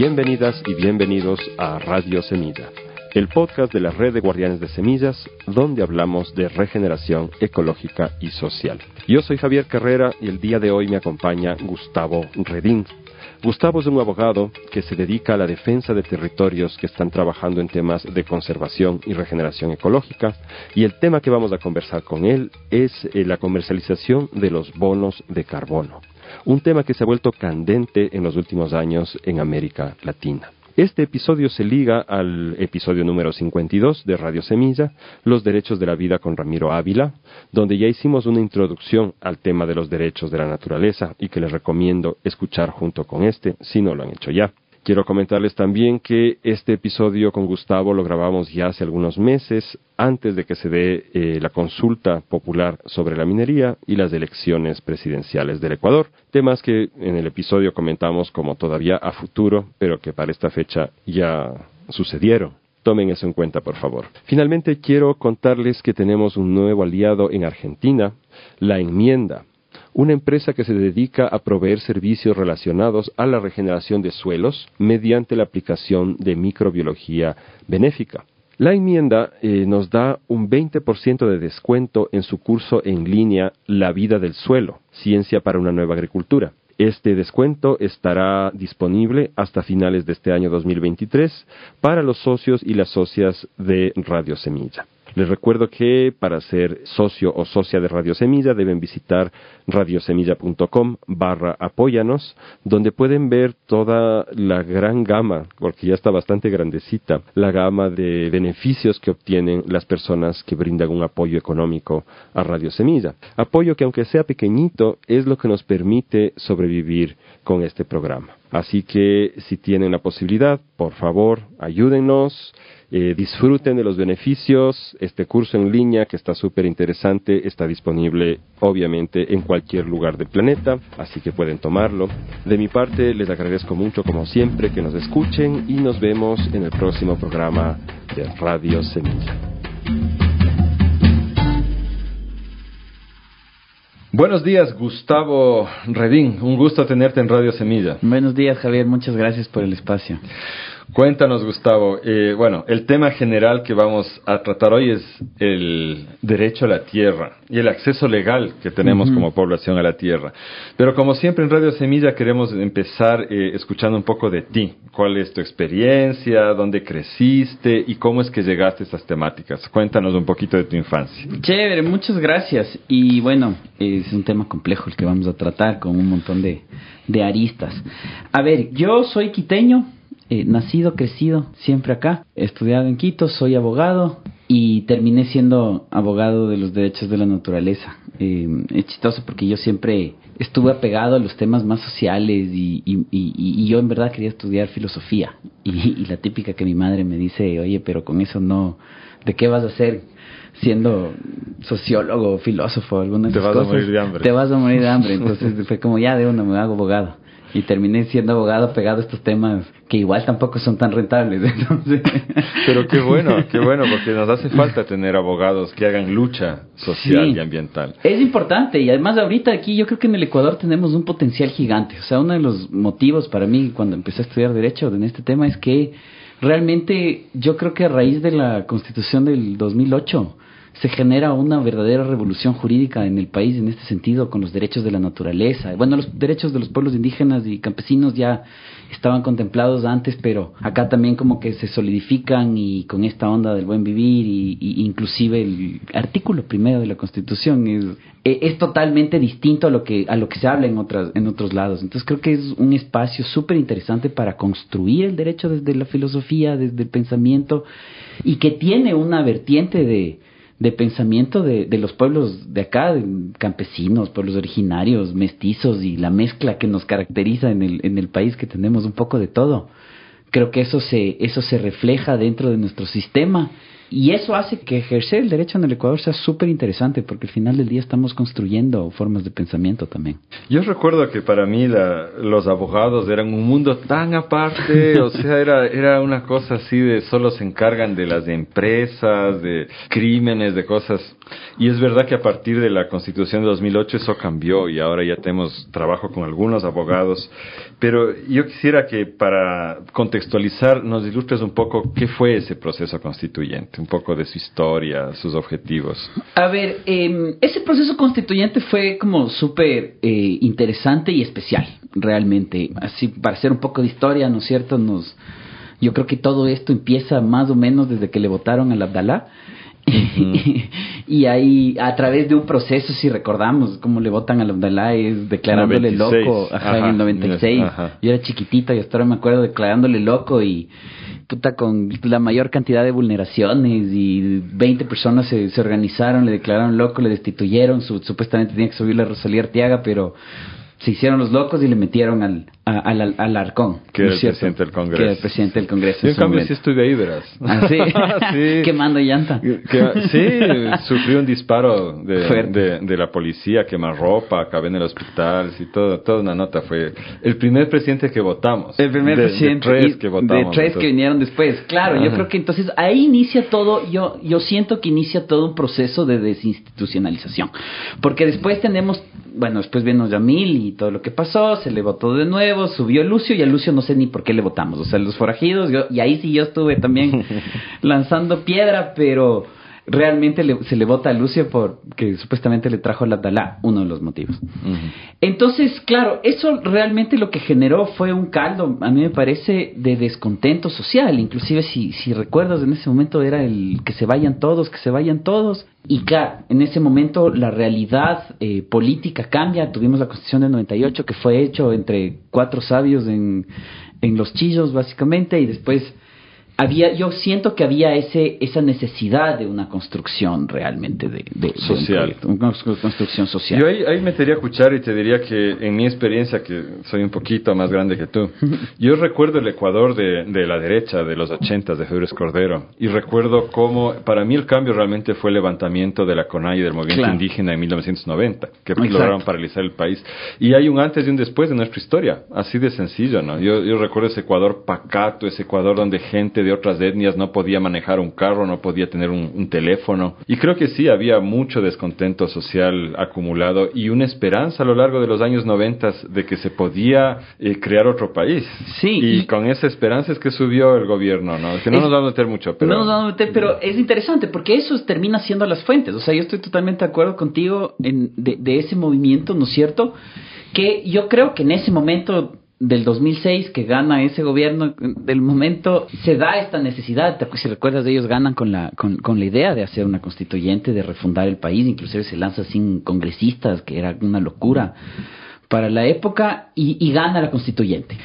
Bienvenidas y bienvenidos a Radio Semilla, el podcast de la red de guardianes de semillas, donde hablamos de regeneración ecológica y social. Yo soy Javier Carrera y el día de hoy me acompaña Gustavo Redín. Gustavo es un abogado que se dedica a la defensa de territorios que están trabajando en temas de conservación y regeneración ecológica y el tema que vamos a conversar con él es eh, la comercialización de los bonos de carbono, un tema que se ha vuelto candente en los últimos años en América Latina. Este episodio se liga al episodio número 52 de Radio Semilla, Los Derechos de la Vida con Ramiro Ávila, donde ya hicimos una introducción al tema de los derechos de la naturaleza y que les recomiendo escuchar junto con este si no lo han hecho ya. Quiero comentarles también que este episodio con Gustavo lo grabamos ya hace algunos meses, antes de que se dé eh, la consulta popular sobre la minería y las elecciones presidenciales del Ecuador. Temas que en el episodio comentamos como todavía a futuro, pero que para esta fecha ya sucedieron. Tomen eso en cuenta, por favor. Finalmente, quiero contarles que tenemos un nuevo aliado en Argentina, la enmienda una empresa que se dedica a proveer servicios relacionados a la regeneración de suelos mediante la aplicación de microbiología benéfica. La enmienda eh, nos da un 20% de descuento en su curso en línea La vida del suelo, Ciencia para una nueva agricultura. Este descuento estará disponible hasta finales de este año 2023 para los socios y las socias de Radio Semilla. Les recuerdo que para ser socio o socia de Radio Semilla deben visitar radiosemilla.com barra apóyanos, donde pueden ver toda la gran gama, porque ya está bastante grandecita, la gama de beneficios que obtienen las personas que brindan un apoyo económico a Radio Semilla. Apoyo que aunque sea pequeñito es lo que nos permite sobrevivir con este programa. Así que si tienen la posibilidad, por favor, ayúdenos eh, disfruten de los beneficios. Este curso en línea, que está súper interesante, está disponible obviamente en cualquier lugar del planeta, así que pueden tomarlo. De mi parte, les agradezco mucho, como siempre, que nos escuchen y nos vemos en el próximo programa de Radio Semilla. Buenos días, Gustavo Redín. Un gusto tenerte en Radio Semilla. Buenos días, Javier. Muchas gracias por el espacio. Cuéntanos, Gustavo. Eh, bueno, el tema general que vamos a tratar hoy es el derecho a la tierra y el acceso legal que tenemos como población a la tierra. Pero como siempre en Radio Semilla queremos empezar eh, escuchando un poco de ti. ¿Cuál es tu experiencia? ¿Dónde creciste? ¿Y cómo es que llegaste a estas temáticas? Cuéntanos un poquito de tu infancia. Chévere, muchas gracias. Y bueno, es un tema complejo el que vamos a tratar con un montón de, de aristas. A ver, yo soy quiteño eh, nacido, crecido, siempre acá. He estudiado en Quito, soy abogado y terminé siendo abogado de los derechos de la naturaleza. Eh, es chistoso porque yo siempre estuve apegado a los temas más sociales y, y, yo en verdad quería estudiar filosofía. Y, la típica que mi madre me dice, oye, pero con eso no, ¿de qué vas a hacer? siendo sociólogo, filósofo, alguna Te vas a morir de hambre. Te vas a morir de hambre. Entonces fue como ya de uno me hago abogado y terminé siendo abogado pegado a estos temas que igual tampoco son tan rentables. Entonces... Pero qué bueno, qué bueno, porque nos hace falta tener abogados que hagan lucha social y ambiental. Es importante y además ahorita aquí yo creo que en el Ecuador tenemos un potencial gigante. O sea, uno de los motivos para mí cuando empecé a estudiar derecho en este tema es que realmente yo creo que a raíz de la constitución del 2008 se genera una verdadera revolución jurídica en el país en este sentido con los derechos de la naturaleza. Bueno, los derechos de los pueblos indígenas y campesinos ya estaban contemplados antes, pero acá también como que se solidifican y con esta onda del buen vivir y, inclusive el artículo primero de la Constitución es, e, es totalmente distinto a lo que a lo que se habla en otras en otros lados. Entonces creo que es un espacio súper interesante para construir el derecho desde la filosofía, desde el pensamiento y que tiene una vertiente de de pensamiento de, de, los pueblos de acá, campesinos, pueblos originarios, mestizos y la mezcla que nos caracteriza en el, en el país que tenemos un poco de todo. Creo que eso se, eso se refleja dentro de nuestro sistema y eso hace que ejercer el derecho en el Ecuador sea súper interesante, porque al final del día estamos construyendo formas de pensamiento también. Yo recuerdo que para mí la, los abogados eran un mundo tan aparte, o sea, era, era una cosa así de solo se encargan de las empresas, de crímenes, de cosas. Y es verdad que a partir de la Constitución de 2008 eso cambió y ahora ya tenemos trabajo con algunos abogados. Pero yo quisiera que para contextualizar nos ilustres un poco qué fue ese proceso constituyente, un poco de su historia, sus objetivos. A ver, em, ese proceso constituyente fue como súper eh, interesante y especial, realmente. Así, para hacer un poco de historia, ¿no es cierto? Nos, yo creo que todo esto empieza más o menos desde que le votaron al Abdalá y ahí, a través de un proceso, si recordamos cómo le votan a Abdalá, es declarándole loco ajá, en el 96. Yo era chiquitita y hasta ahora me acuerdo declarándole loco y puta con la mayor cantidad de vulneraciones y 20 personas se, se organizaron, le declararon loco, le destituyeron, supuestamente tenía que subir la Rosalía Arteaga, pero se hicieron los locos y le metieron al, al, al, Arcón. Que era el presidente del Congreso. Que era el presidente del Congreso. Yo en cambio sí estuve ahí, verás. ¿Ah, sí? sí. Quemando llanta. sí, sufrí un disparo de, de, la policía, quemar ropa, acabé en el hospital, y todo, toda una nota. Fue el primer presidente que votamos. El primer presidente. De tres que votamos. De tres que vinieron después. Claro, yo creo que entonces ahí inicia todo, yo, yo siento que inicia todo un proceso de desinstitucionalización. Porque después tenemos, bueno, después vino Yamil y todo lo que pasó, se le votó de nuevo, subió Lucio y a Lucio no sé ni por qué le votamos, o sea, los forajidos, y ahí sí yo estuve también lanzando piedra, pero realmente se le vota a Lucio porque supuestamente le trajo la Dalá, uno de los motivos. Entonces, claro, eso realmente lo que generó fue un caldo, a mí me parece, de descontento social. Inclusive, si, si recuerdas, en ese momento era el que se vayan todos, que se vayan todos. Y claro, en ese momento la realidad eh, política cambia. Tuvimos la Constitución del 98 que fue hecho entre cuatro sabios en, en los chillos, básicamente, y después había, yo siento que había ese, esa necesidad de una construcción realmente de, de social. una construcción social. Yo ahí, ahí metería cuchara y te diría que en mi experiencia, que soy un poquito más grande que tú, yo recuerdo el Ecuador de, de la derecha, de los ochentas, de Febres Cordero, y recuerdo cómo, para mí el cambio realmente fue el levantamiento de la CONAI y del movimiento indígena en 1990, que lograron paralizar el país. Y hay un antes y un después de nuestra historia, así de sencillo, ¿no? Yo, yo recuerdo ese Ecuador pacato, ese Ecuador donde gente de otras etnias no podía manejar un carro, no podía tener un, teléfono. Y creo que sí, había mucho descontento social acumulado y una esperanza a lo largo de los años noventas de que se podía eh, crear otro país. Sí. Y, con esa esperanza es que subió el gobierno, ¿no? Que no nos va a meter mucho, pero... No nos va a meter, pero es interesante porque eso termina siendo las fuentes. O sea, yo estoy totalmente de acuerdo contigo en, de, de ese movimiento, ¿no es cierto? Que yo creo que en ese momento del 2006 que gana ese gobierno del momento se da esta necesidad. Si recuerdas ellos ganan con la con, con, la idea de hacer una constituyente de refundar el país inclusive se lanza sin congresistas que era una locura para la época y, y gana la constituyente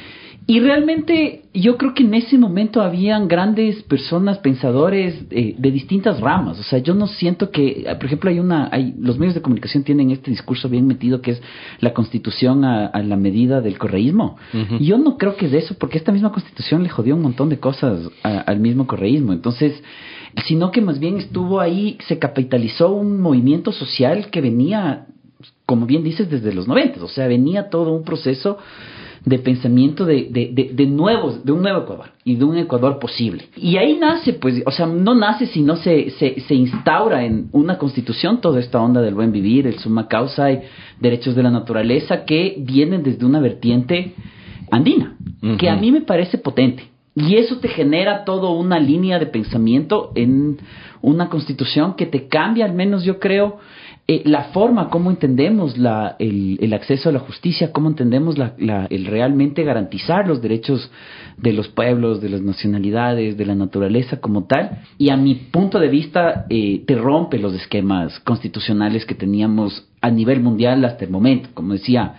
y realmente yo creo que en ese momento habían grandes personas, pensadores eh, de distintas ramas. O sea, yo no siento que, por ejemplo, hay una, hay, los medios de comunicación tienen este discurso bien metido que es la constitución a, la medida del correísmo. Y yo no creo que es de eso, porque esta misma constitución le jodió un montón de cosas al mismo correísmo. Entonces, sino que más bien estuvo ahí, se capitalizó un movimiento social que venía, como bien dices, desde los noventas. O sea, venía todo un proceso de pensamiento de, de, de, nuevos, de un nuevo Ecuador y de un Ecuador posible. Y ahí nace, pues, o sea, no nace sino se, se, se instaura en una constitución toda esta onda del buen vivir, el suma causa y derechos de la naturaleza que vienen desde una vertiente andina, que a mí me parece potente. Y eso te genera toda una línea de pensamiento en una constitución que te cambia, al menos yo creo, eh, la forma, cómo entendemos la, el, el, acceso a la justicia, cómo entendemos la, la, el realmente garantizar los derechos de los pueblos, de las nacionalidades, de la naturaleza como tal. Y a mi punto de vista, eh, te rompe los esquemas constitucionales que teníamos a nivel mundial hasta el momento. Como decía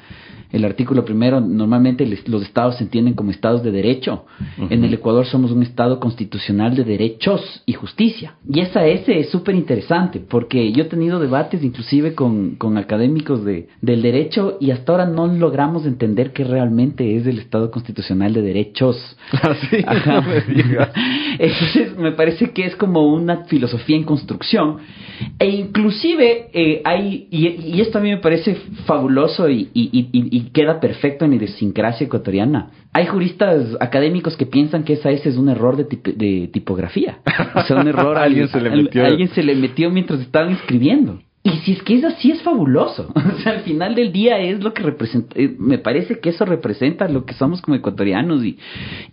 el artículo primero, normalmente los estados se entienden como estados de derecho. En el Ecuador somos un estado constitucional de derechos y justicia. Y esa S es súper interesante, porque yo he tenido debates inclusive con, con académicos de, del derecho y hasta ahora no logramos entender qué realmente es el estado constitucional de derechos. Así, ah, me Entonces me parece que es como una filosofía en construcción. E inclusive eh, hay, y, esto a mí me parece fabuloso y, y, queda perfecto en la idiosincrasia ecuatoriana. Hay juristas académicos que piensan que esa es un error de, de tipografía. O sea, un error alguien, se le metió. alguien se le metió mientras estaban escribiendo. Y si es que es así, es fabuloso. O sea, al final del día es lo que representa, eh, me parece que eso representa lo que somos como ecuatorianos y,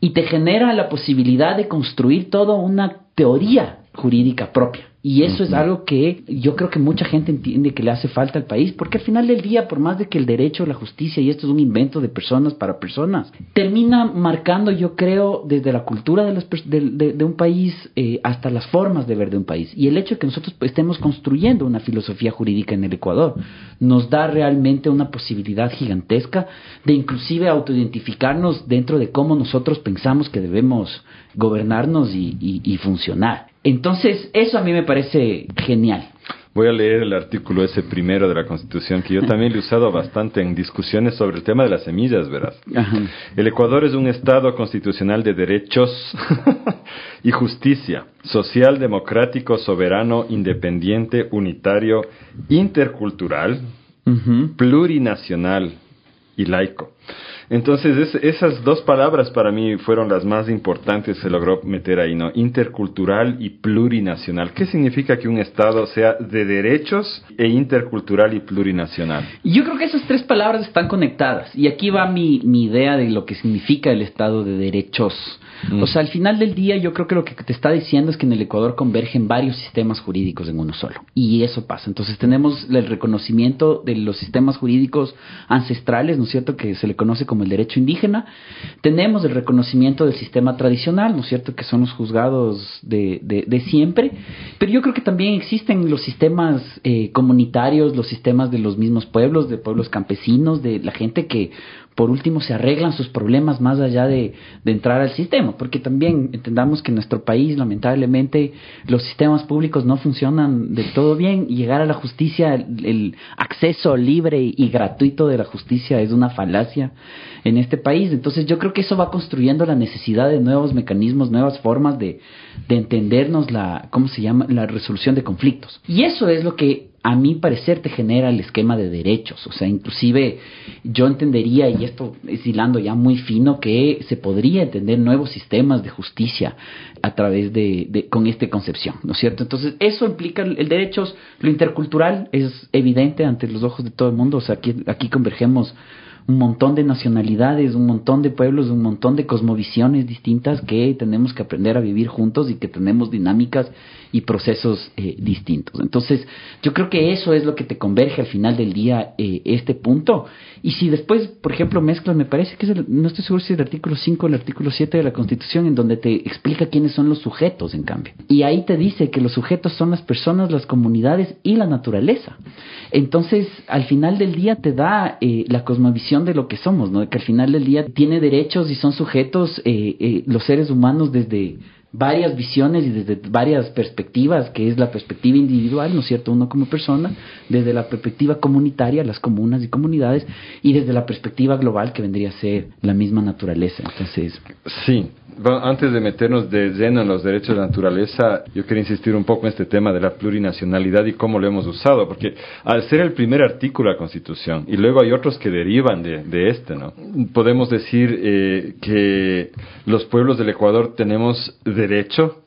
y te genera la posibilidad de construir toda una teoría jurídica propia. Y eso es algo que yo creo que mucha gente entiende que le hace falta al país, porque al final del día, por más de que el derecho, la justicia, y esto es un invento de personas para personas, termina marcando, yo creo, desde la cultura de, las, de, un país eh, hasta las formas de ver de un país. Y el hecho de que nosotros estemos construyendo una filosofía jurídica en el Ecuador nos da realmente una posibilidad gigantesca de inclusive autoidentificarnos dentro de cómo nosotros pensamos que debemos gobernarnos y funcionar. Entonces, eso a mí me parece genial. Voy a leer el artículo ese primero de la Constitución, que yo también lo he usado bastante en discusiones sobre el tema de las semillas, ¿verdad? El Ecuador es un Estado constitucional de derechos y justicia, social, democrático, soberano, independiente, unitario, intercultural, plurinacional y laico. Entonces, esas dos palabras para mí fueron las más importantes, se logró meter ahí, ¿no? Intercultural y plurinacional. ¿Qué significa que un Estado sea de derechos e intercultural y plurinacional? Yo creo que esas tres palabras están conectadas. Y aquí va mi, mi idea de lo que significa el Estado de derechos. O sea, al final del día yo creo que lo que te está diciendo es que en el Ecuador convergen varios sistemas jurídicos en uno solo. Y eso pasa. Entonces tenemos el reconocimiento de los sistemas jurídicos ancestrales, ¿no es cierto?, que se le conoce como el derecho indígena. Tenemos el reconocimiento del sistema tradicional, ¿no es cierto?, que son los juzgados de, de, siempre. Pero yo creo que también existen los sistemas eh, comunitarios, los sistemas de los mismos pueblos, de pueblos campesinos, de la gente que por último se arreglan sus problemas más allá de, entrar al sistema, porque también entendamos que en nuestro país lamentablemente los sistemas públicos no funcionan del todo bien y llegar a la justicia, el, acceso libre y gratuito de la justicia es una falacia en este país. Entonces yo creo que eso va construyendo la necesidad de nuevos mecanismos, nuevas formas de, de entendernos la, ¿cómo se llama?, la resolución de conflictos. Y eso es lo que a mi parecer te genera el esquema de derechos. O sea, inclusive yo entendería, y esto es hilando ya muy fino, que se podría entender nuevos sistemas de justicia a través de, con esta concepción, ¿no es cierto? Entonces, eso implica el, derecho, lo intercultural es evidente ante los ojos de todo el mundo. O sea, aquí, aquí convergemos un montón de nacionalidades, un montón de pueblos, un montón de cosmovisiones distintas que tenemos que aprender a vivir juntos y que tenemos dinámicas y procesos eh, distintos. Entonces, yo creo que eso es lo que te converge al final del día eh, este punto. Y si después, por ejemplo, mezclas, me parece que es el, no estoy seguro si es el artículo 5 o el artículo 7 de la Constitución, en donde te explica quiénes son los sujetos, en cambio. Y ahí te dice que los sujetos son las personas, las comunidades y la naturaleza. Entonces, al final del día te da eh, la cosmovisión de lo que somos, ¿no? Que al final del día tiene derechos y son sujetos los seres humanos desde varias visiones y desde varias perspectivas, que es la perspectiva individual, ¿no es cierto? Uno como persona, desde la perspectiva comunitaria, las comunas y comunidades, y desde la perspectiva global, que vendría a ser la misma naturaleza. Entonces. Sí, antes de meternos de lleno en los derechos de la naturaleza, yo quería insistir un poco en este tema de la plurinacionalidad y cómo lo hemos usado, porque al ser el primer artículo de la Constitución, y luego hay otros que derivan de, este, ¿no? Podemos decir eh, que los pueblos del Ecuador tenemos derecho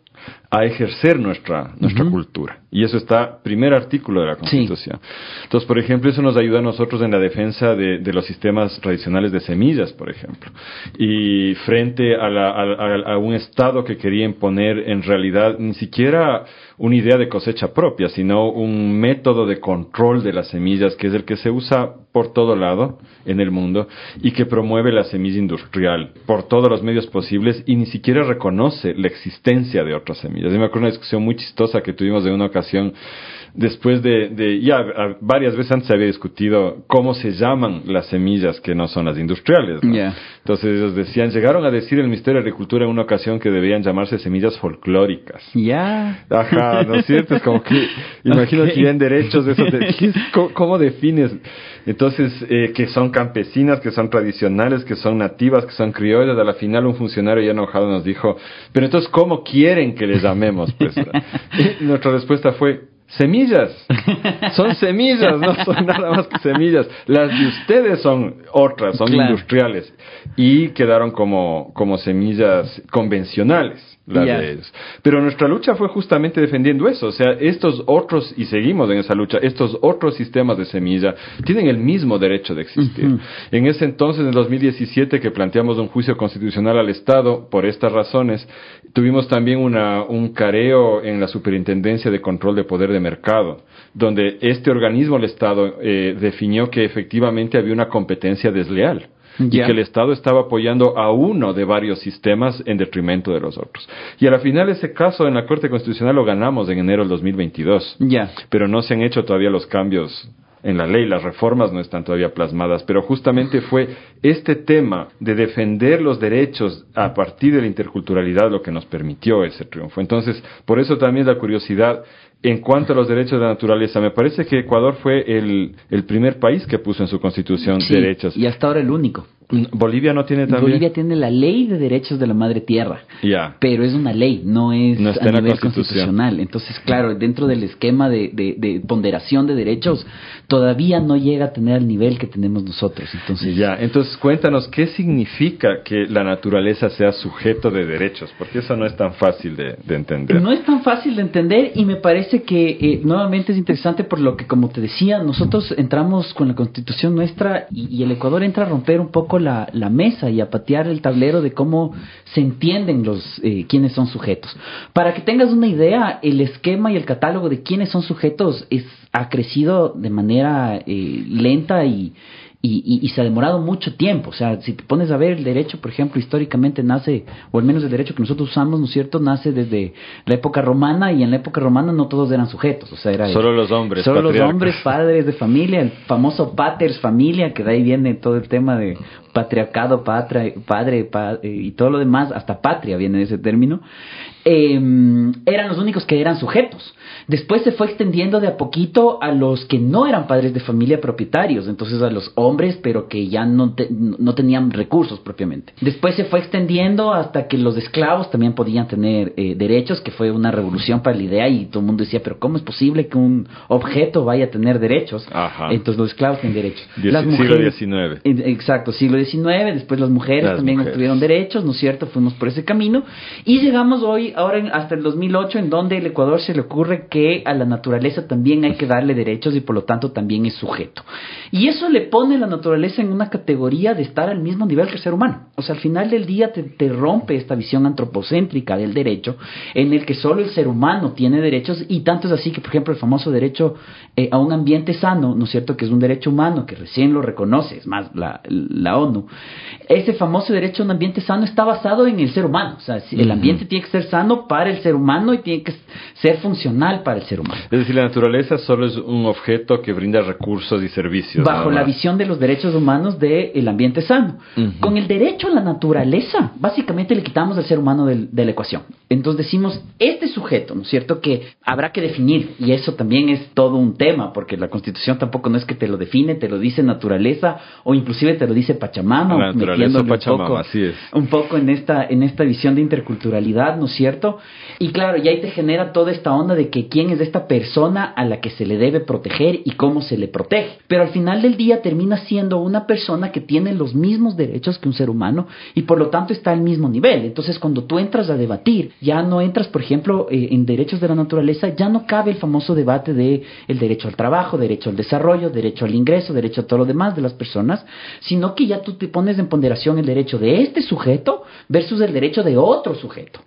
a ejercer nuestra, nuestra cultura. Y eso está, primer artículo de la Constitución. Entonces, por ejemplo, eso nos ayuda a nosotros en la defensa de, de los sistemas tradicionales de semillas, por ejemplo. Y frente a, la, a, un Estado que quería imponer en realidad ni siquiera una idea de cosecha propia, sino un método de control de las semillas que es el que se usa por todo lado en el mundo y que promueve la semilla industrial por todos los medios posibles y ni siquiera reconoce la existencia de otras semillas. Yo me acuerdo una discusión muy chistosa que tuvimos de una ocasión después de, de ya varias veces antes se había discutido cómo se llaman las semillas que no son las industriales. Entonces ellos decían, llegaron a decir el Ministerio de Agricultura en una ocasión que debían llamarse semillas folclóricas. Ya. Ajá, ¿no es cierto? Es como que, imagino que ya en derechos de esos, ¿cómo, defines? Entonces, eh, que son campesinas, que son tradicionales, que son nativas, que son criollas. A la final un funcionario ya enojado nos dijo, pero entonces, ¿cómo quieren que les llamemos? Pues, nuestra respuesta fue, semillas. Son semillas, no son nada más que semillas. Las de ustedes son otras, son industriales. Y quedaron como, como semillas convencionales. Pero nuestra lucha fue justamente defendiendo eso. O sea, estos otros, y seguimos en esa lucha, estos otros sistemas de semilla tienen el mismo derecho de existir. En ese entonces, en el 2017, que planteamos un juicio constitucional al Estado por estas razones, tuvimos también una, un careo en la Superintendencia de Control de Poder de Mercado, donde este organismo, el Estado, eh, definió que efectivamente había una competencia desleal y que el Estado estaba apoyando a uno de varios sistemas en detrimento de los otros. Y al final ese caso en la Corte Constitucional lo ganamos en enero del 2022. Ya. Pero no se han hecho todavía los cambios en la ley, las reformas no están todavía plasmadas, pero justamente fue este tema de defender los derechos a partir de la interculturalidad lo que nos permitió ese triunfo. Entonces, por eso también la curiosidad en cuanto a los derechos de la naturaleza, me parece que Ecuador fue el, el primer país que puso en su constitución derechos. Y hasta ahora el único. Bolivia no tiene también. Bolivia tiene la ley de derechos de la madre tierra. Ya. Pero es una ley, no es a nivel constitucional. Entonces, claro, dentro del esquema de, de, ponderación de derechos, todavía no llega a tener el nivel que tenemos nosotros. Entonces. Ya. Entonces, cuéntanos qué significa que la naturaleza sea sujeto de derechos, porque eso no es tan fácil de, de entender. No es tan fácil de entender y me parece que eh, nuevamente es interesante por lo que, como te decía, nosotros entramos con la constitución nuestra y el Ecuador entra a romper un poco la, mesa y a patear el tablero de cómo se entienden los eh, quiénes son sujetos. Para que tengas una idea, el esquema y el catálogo de quiénes son sujetos es, ha crecido de manera eh, lenta y, y, se ha demorado mucho tiempo. O sea, si te pones a ver el derecho, por ejemplo, históricamente nace, o al menos el derecho que nosotros usamos, ¿no es cierto?, nace desde la época romana y en la época romana no todos eran sujetos. O sea, era solo los hombres. Solo los hombres, padres de familia, el famoso paters familia, que de ahí viene todo el tema de patriarcado, padre, padre y todo lo demás, hasta patria viene de ese término. Em, eran los únicos que eran sujetos. Después se fue extendiendo de a poquito a los que no eran padres de familia propietarios, entonces a los hombres, pero que ya no, no tenían recursos propiamente. Después se fue extendiendo hasta que los esclavos también podían tener eh, derechos, que fue una revolución para la idea y todo el mundo decía, pero ¿cómo es posible que un objeto vaya a tener derechos? Entonces los esclavos tienen derechos. las mujeres, siglo XIX. Exacto, siglo XIX, después las mujeres también obtuvieron derechos, ¿no es cierto? Fuimos por ese camino y llegamos hoy ahora hasta el 2008, en donde el Ecuador se le ocurre que a la naturaleza también hay que darle derechos y por lo tanto también es sujeto. Y eso le pone a la naturaleza en una categoría de estar al mismo nivel que el ser humano. O sea, al final del día te, rompe esta visión antropocéntrica del derecho, en el que solo el ser humano tiene derechos y tanto es así que, por ejemplo, el famoso derecho eh, a un ambiente sano, ¿no es cierto?, que es un derecho humano, que recién lo reconoce, es más, la, la ONU. Ese famoso derecho a un ambiente sano está basado en el ser humano. O sea, el ambiente tiene que ser sano para el ser humano y tiene que ser funcional para el ser humano. Es decir, la naturaleza solo es un objeto que brinda recursos y servicios. Bajo la visión de los derechos humanos del ambiente sano. Con el derecho a la naturaleza, básicamente le quitamos al ser humano de la ecuación. Entonces decimos, este sujeto, ¿no es cierto?, que habrá que definir, y eso también es todo un tema, porque la Constitución tampoco no es que te lo define, te lo dice naturaleza, o inclusive te lo dice Pachamama, la naturaleza Pachamama, un poco, así es. un poco en esta, en esta visión de interculturalidad, ¿no es cierto?, y claro, y ahí te genera toda esta onda de que quién es esta persona a la que se le debe proteger y cómo se le protege. Pero al final del día termina siendo una persona que tiene los mismos derechos que un ser humano y por lo tanto está al mismo nivel. Entonces cuando tú entras a debatir, ya no entras, por ejemplo, eh, en derechos de la naturaleza, ya no cabe el famoso debate de el derecho al trabajo, derecho al desarrollo, derecho al ingreso, derecho a todo lo demás de las personas, sino que ya tú te pones en ponderación el derecho de este sujeto versus el derecho de otro sujeto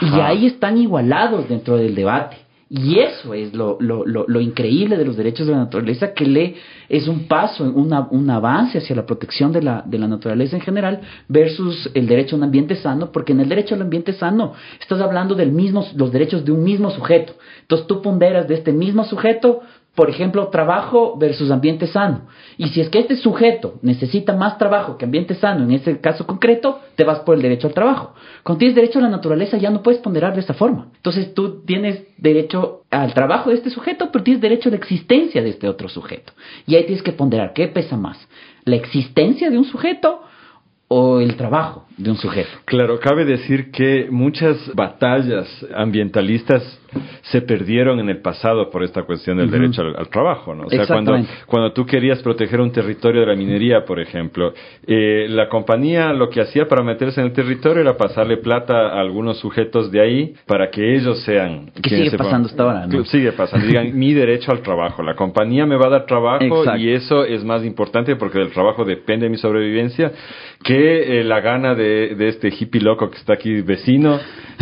y ahí están igualados dentro del debate. Y eso es lo, lo, lo, increíble de los derechos de la naturaleza, que le es un paso, una, un avance hacia la protección de la, de la naturaleza en general versus el derecho a un ambiente sano, porque en el derecho al ambiente sano estás hablando de mismo, los derechos de un mismo sujeto. Entonces tú ponderas de este mismo sujeto por ejemplo, trabajo versus ambiente sano. Y si es que este sujeto necesita más trabajo que ambiente sano, en ese caso concreto, te vas por el derecho al trabajo. Cuando tienes derecho a la naturaleza ya no puedes ponderar de esa forma. Entonces tú tienes derecho al trabajo de este sujeto, pero tienes derecho a la existencia de este otro sujeto. Y ahí tienes que ponderar qué pesa más, la existencia de un sujeto o el trabajo de un sujeto. Claro, cabe decir que muchas batallas ambientalistas se perdieron en el pasado por esta cuestión del derecho al, trabajo, ¿no? O sea, cuando, cuando tú querías proteger un territorio de la minería, por ejemplo, eh, la compañía lo que hacía para meterse en el territorio era pasarle plata a algunos sujetos de ahí para que ellos sean... Que sigue pasando hasta ahora, ¿no? Sigue pasando. Digan, mi derecho al trabajo. La compañía me va a dar trabajo y eso es más importante porque del trabajo depende mi sobrevivencia que eh, la gana de, de, este hippie loco que está aquí vecino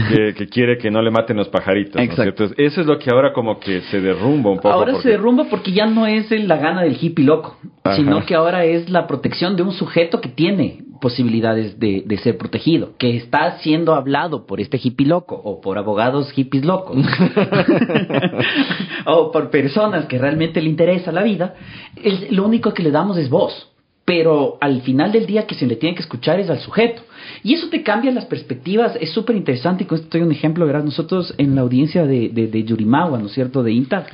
que, quiere que no le maten los pajaritos. Exacto. Eso es lo que ahora como que se derrumba un poco. Ahora se derrumba porque ya no es la gana del hippie loco, sino que ahora es la protección de un sujeto que tiene posibilidades de, de, ser protegido, que está siendo hablado por este hippie loco o por abogados hippies locos o por personas que realmente le interesa la vida, lo único que le damos es voz pero al final del día que se le tiene que escuchar es al sujeto. Y eso te cambia las perspectivas, es súper interesante, y con esto estoy un ejemplo, ¿verdad? Nosotros en la audiencia de, de, de Yurimawa, ¿no es cierto?, de INTA,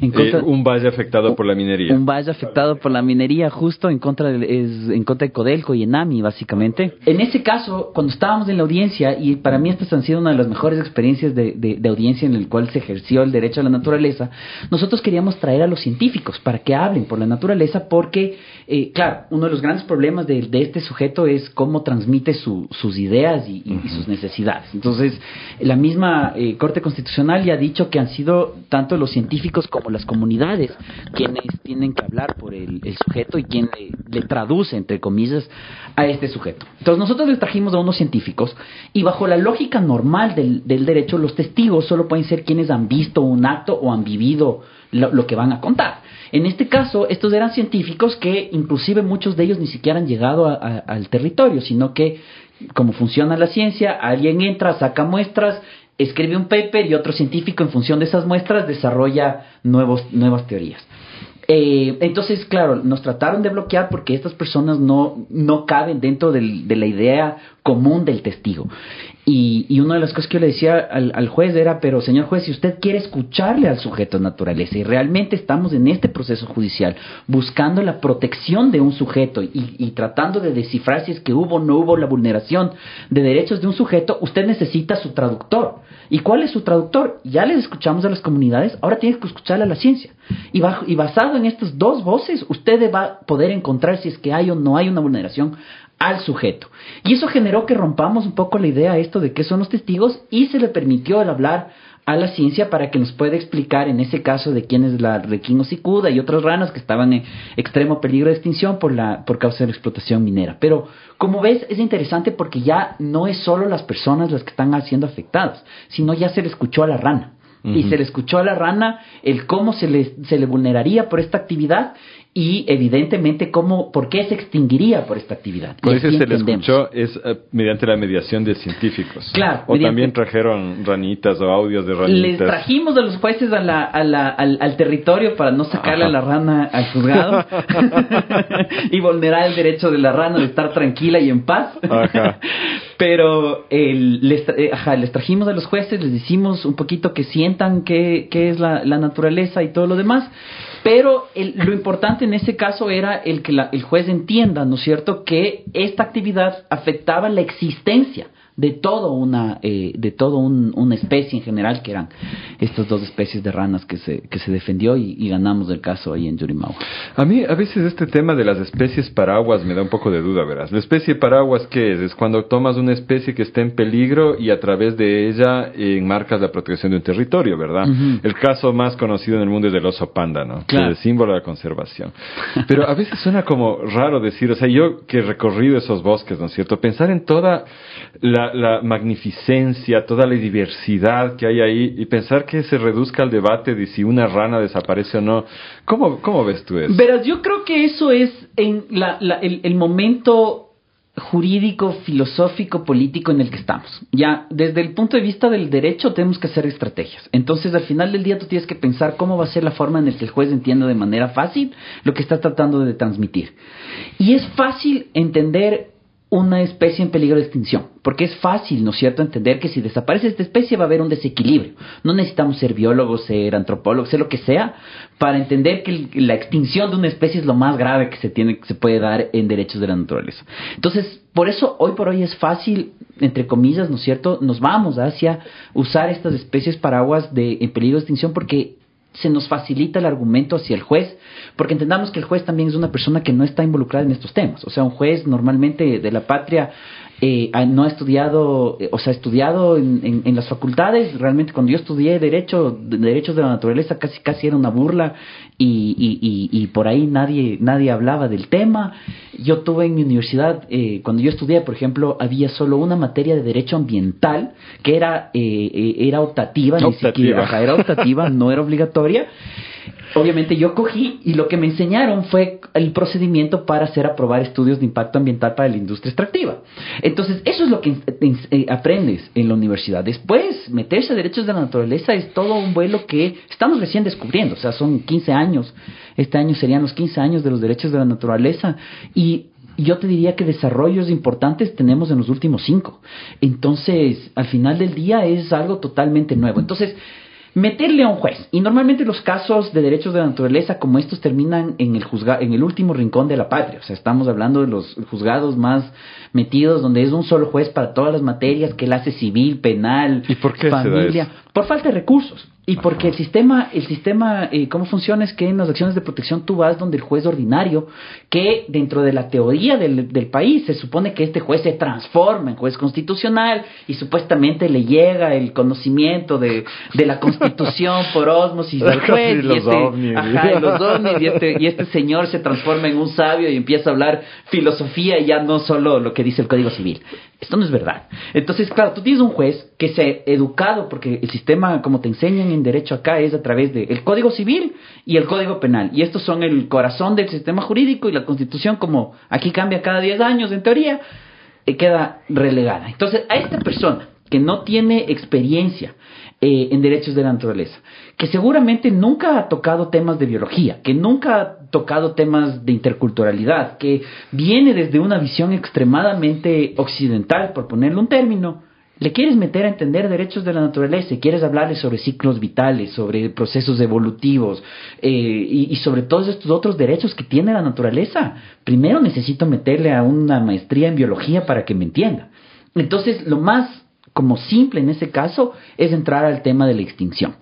eh, un valle afectado por la minería. Un valle afectado por la minería, justo en contra de, es, en contra de Codelco y Enami, básicamente. En ese caso, cuando estábamos en la audiencia, y para mí estas han sido una de las mejores experiencias de, de, audiencia en el cual se ejerció el derecho a la naturaleza, nosotros queríamos traer a los científicos para que hablen por la naturaleza, porque, eh, claro, uno de los grandes problemas de, este sujeto es cómo transmite sus ideas y, sus necesidades. Entonces, la misma eh, Corte Constitucional ya ha dicho que han sido tanto los científicos como las comunidades quienes tienen que hablar por el, sujeto y quien le, traduce, entre comillas, a este sujeto. Entonces nosotros les trajimos a unos científicos y bajo la lógica normal del, derecho, los testigos solo pueden ser quienes han visto un acto o han vivido lo, que van a contar. En este caso, estos eran científicos que inclusive muchos de ellos ni siquiera han llegado al territorio, sino que como funciona la ciencia, alguien entra, saca muestras escribe un paper y otro científico en función de esas muestras desarrolla nuevos, nuevas teorías. Eh, entonces, claro, nos trataron de bloquear porque estas personas no, no caben dentro del, de la idea común del testigo. Y, y, una de las cosas que yo le decía al, al, juez era, pero señor juez, si usted quiere escucharle al sujeto de naturaleza y realmente estamos en este proceso judicial buscando la protección de un sujeto y, y tratando de descifrar si es que hubo o no hubo la vulneración de derechos de un sujeto, usted necesita su traductor. ¿Y cuál es su traductor? Ya les escuchamos a las comunidades, ahora tiene que escucharle a la ciencia. Y, bajo, y basado en estas dos voces, usted va a poder encontrar si es que hay o no hay una vulneración al sujeto. Y eso generó que rompamos un poco la idea esto de qué son los testigos y se le permitió el hablar a la ciencia para que nos pueda explicar en ese caso de quién es la requinosicuda y otras ranas que estaban en extremo peligro de extinción por la por causa de la explotación minera. Pero como ves es interesante porque ya no es solo las personas las que están siendo afectadas, sino ya se le escuchó a la rana. Y se le escuchó a la rana el cómo se le, se le vulneraría por esta actividad y evidentemente cómo, por qué se extinguiría por esta actividad. Por eso se le escuchó es eh, mediante la mediación de científicos. Claro. O también trajeron ranitas o audios de ranitas. Les trajimos a los jueces a la, a la, al, territorio para no sacarle a la rana al juzgado y vulnerar el derecho de la rana de estar tranquila y en paz. Ajá. Pero el, les, eh, ajá, les trajimos a los jueces, les decimos un poquito que sientan qué, qué es la, la naturaleza y todo lo demás. Pero lo importante en ese caso era el que el juez entienda, ¿no es cierto?, que esta actividad afectaba la existencia de todo una eh, de todo una especie en general que eran estas dos especies de ranas que se que se defendió y, ganamos el caso ahí en Yurimau. A mí a veces este tema de las especies paraguas me da un poco de duda, verás. La especie paraguas qué es? Es cuando tomas una especie que está en peligro y a través de ella enmarcas la protección de un territorio, ¿verdad? El caso más conocido en el mundo es del oso panda, ¿no? Que es el símbolo de la conservación. Pero a veces suena como raro decir, o sea, yo que he recorrido esos bosques, ¿no es cierto? Pensar en toda la la, magnificencia, toda la diversidad que hay ahí y pensar que se reduzca el debate de si una rana desaparece o no. ¿Cómo, cómo ves tú eso? Verás, yo creo que eso es en la, el, el momento jurídico, filosófico, político en el que estamos. Ya, desde el punto de vista del derecho tenemos que hacer estrategias. Entonces, al final del día tú tienes que pensar cómo va a ser la forma en la que el juez entienda de manera fácil lo que está tratando de transmitir. Y es fácil entender una especie en peligro de extinción, porque es fácil, ¿no es cierto?, entender que si desaparece esta especie va a haber un desequilibrio. No necesitamos ser biólogos, ser antropólogos, ser lo que sea, para entender que la extinción de una especie es lo más grave que se tiene, que se puede dar en derechos de la naturaleza. Entonces, por eso hoy por hoy es fácil, entre comillas, ¿no es cierto?, nos vamos hacia usar estas especies paraguas de en peligro de extinción porque se nos facilita el argumento hacia el juez, porque entendamos que el juez también es una persona que no está involucrada en estos temas. O sea, un juez normalmente de la patria eh, no ha estudiado, eh, o sea, ha estudiado en, en, las facultades. Realmente cuando yo estudié derecho, derechos de la naturaleza, casi casi era una burla y, y, y, por ahí nadie nadie hablaba del tema. Yo tuve en mi universidad, eh, cuando yo estudié, por ejemplo, había solo una materia de derecho ambiental que era eh, era optativa, optativa. ni siquiera era optativa, no era obligatoria obviamente yo cogí y lo que me enseñaron fue el procedimiento para hacer aprobar estudios de impacto ambiental para la industria extractiva. Entonces, eso es lo que eh, aprendes en la universidad. Después, meterse a derechos de la naturaleza es todo un vuelo que estamos recién descubriendo, o sea, son 15 años, este año serían los 15 años de los derechos de la naturaleza y yo te diría que desarrollos importantes tenemos en los últimos cinco. Entonces, al final del día es algo totalmente nuevo. Entonces, meterle a un juez. Y normalmente los casos de derechos de la naturaleza como estos terminan en el, en el último rincón de la patria. O sea, estamos hablando de los juzgados más metidos donde es un solo juez para todas las materias que él hace civil, penal, ¿Y por qué familia, por falta de recursos. Y porque el sistema, el sistema, eh, cómo funciona es que en las acciones de protección tú vas donde el juez ordinario, que dentro de la teoría del, del, país se supone que este juez se transforma en juez constitucional y supuestamente le llega el conocimiento de, de la constitución por osmosis del juez. y, los este, ovnis. Ajá, y los ovnis, y este, y este señor se transforma en un sabio y empieza a hablar filosofía y ya no solo lo que dice el Código Civil. Esto no es verdad. Entonces, claro, tú tienes un juez que se ha educado, porque el sistema, como te enseñan en derecho acá, es a través del Código Civil y el Código Penal. Y estos son el corazón del sistema jurídico y la Constitución, como aquí cambia cada 10 años, en teoría, eh, queda relegada. Entonces, a esta persona que no tiene experiencia eh, en derechos de la naturaleza, que seguramente nunca ha tocado temas de biología, que nunca ha tocado temas de interculturalidad, que viene desde una visión extremadamente occidental, por ponerle un término, le quieres meter a entender derechos de la naturaleza, quieres hablarle sobre ciclos vitales, sobre procesos evolutivos eh, y, y, sobre todos estos otros derechos que tiene la naturaleza, primero necesito meterle a una maestría en biología para que me entienda. Entonces, lo más como simple en ese caso es entrar al tema de la extinción.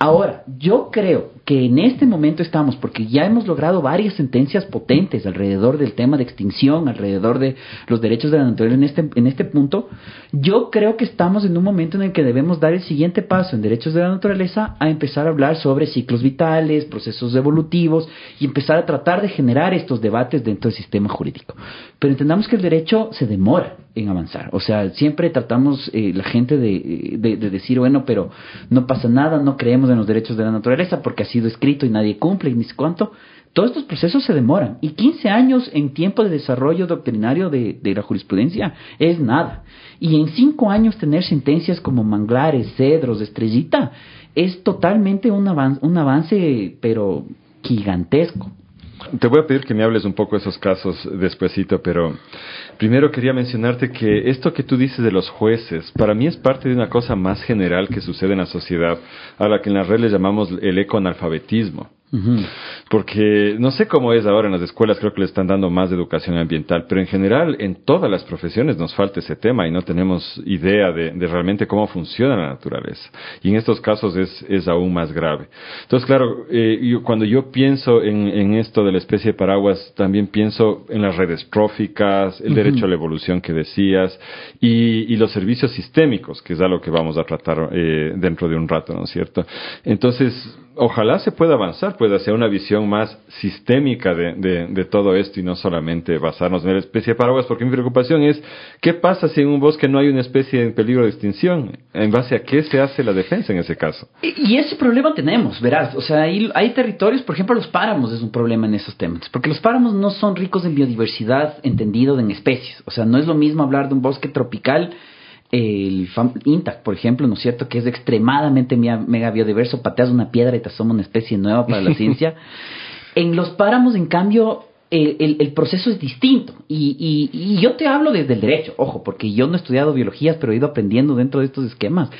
Ahora, yo creo que en este momento estamos, porque ya hemos logrado varias sentencias potentes alrededor del tema de extinción, alrededor de los derechos de la naturaleza en este, en este punto, yo creo que estamos en un momento en el que debemos dar el siguiente paso en derechos de la naturaleza a empezar a hablar sobre ciclos vitales, procesos evolutivos y empezar a tratar de generar estos debates dentro del sistema jurídico. Pero entendamos que el derecho se demora en avanzar. O sea, siempre tratamos eh, la gente de, de, de, decir, bueno, pero no pasa nada, no creemos en los derechos de la naturaleza porque ha sido escrito y nadie cumple y ni sé cuánto. Todos estos procesos se demoran y 15 años en tiempo de desarrollo doctrinario de, de la jurisprudencia es nada. Y en 5 años tener sentencias como Manglares, Cedros, Estrellita es totalmente un avance, un avance pero gigantesco. Te voy a pedir que me hables un poco de esos casos despuesito, pero primero quería mencionarte que esto que tú dices de los jueces, para mí es parte de una cosa más general que sucede en la sociedad, a la que en las redes llamamos el ecoanalfabetismo. Porque no sé cómo es ahora en las escuelas, creo que le están dando más de educación ambiental, pero en general en todas las profesiones nos falta ese tema y no tenemos idea de, realmente cómo funciona la naturaleza. Y en estos casos es, es aún más grave. Entonces, claro, eh, yo, cuando yo pienso en, en, esto de la especie de paraguas, también pienso en las redes tróficas, el derecho a la evolución que decías y, y, los servicios sistémicos, que es algo que vamos a tratar eh, dentro de un rato, ¿no es cierto? Entonces, ojalá se pueda avanzar, pueda hacer una visión más sistémica de, de, todo esto y no solamente basarnos en la especie de paraguas, porque mi preocupación es qué pasa si en un bosque no hay una especie en peligro de extinción, en base a qué se hace la defensa en ese caso. Y, ese problema tenemos, verás, o sea, hay, hay territorios, por ejemplo, los páramos es un problema en esos temas, porque los páramos no son ricos en biodiversidad entendido en especies, o sea, no es lo mismo hablar de un bosque tropical el Intact, por ejemplo, ¿no es cierto? Que es extremadamente mega biodiverso, pateas una piedra y te asoma una especie nueva para la ciencia. En los páramos, en cambio, el, el, proceso es distinto. Y, y, y, yo te hablo desde el derecho, ojo, porque yo no he estudiado biologías, pero he ido aprendiendo dentro de estos esquemas.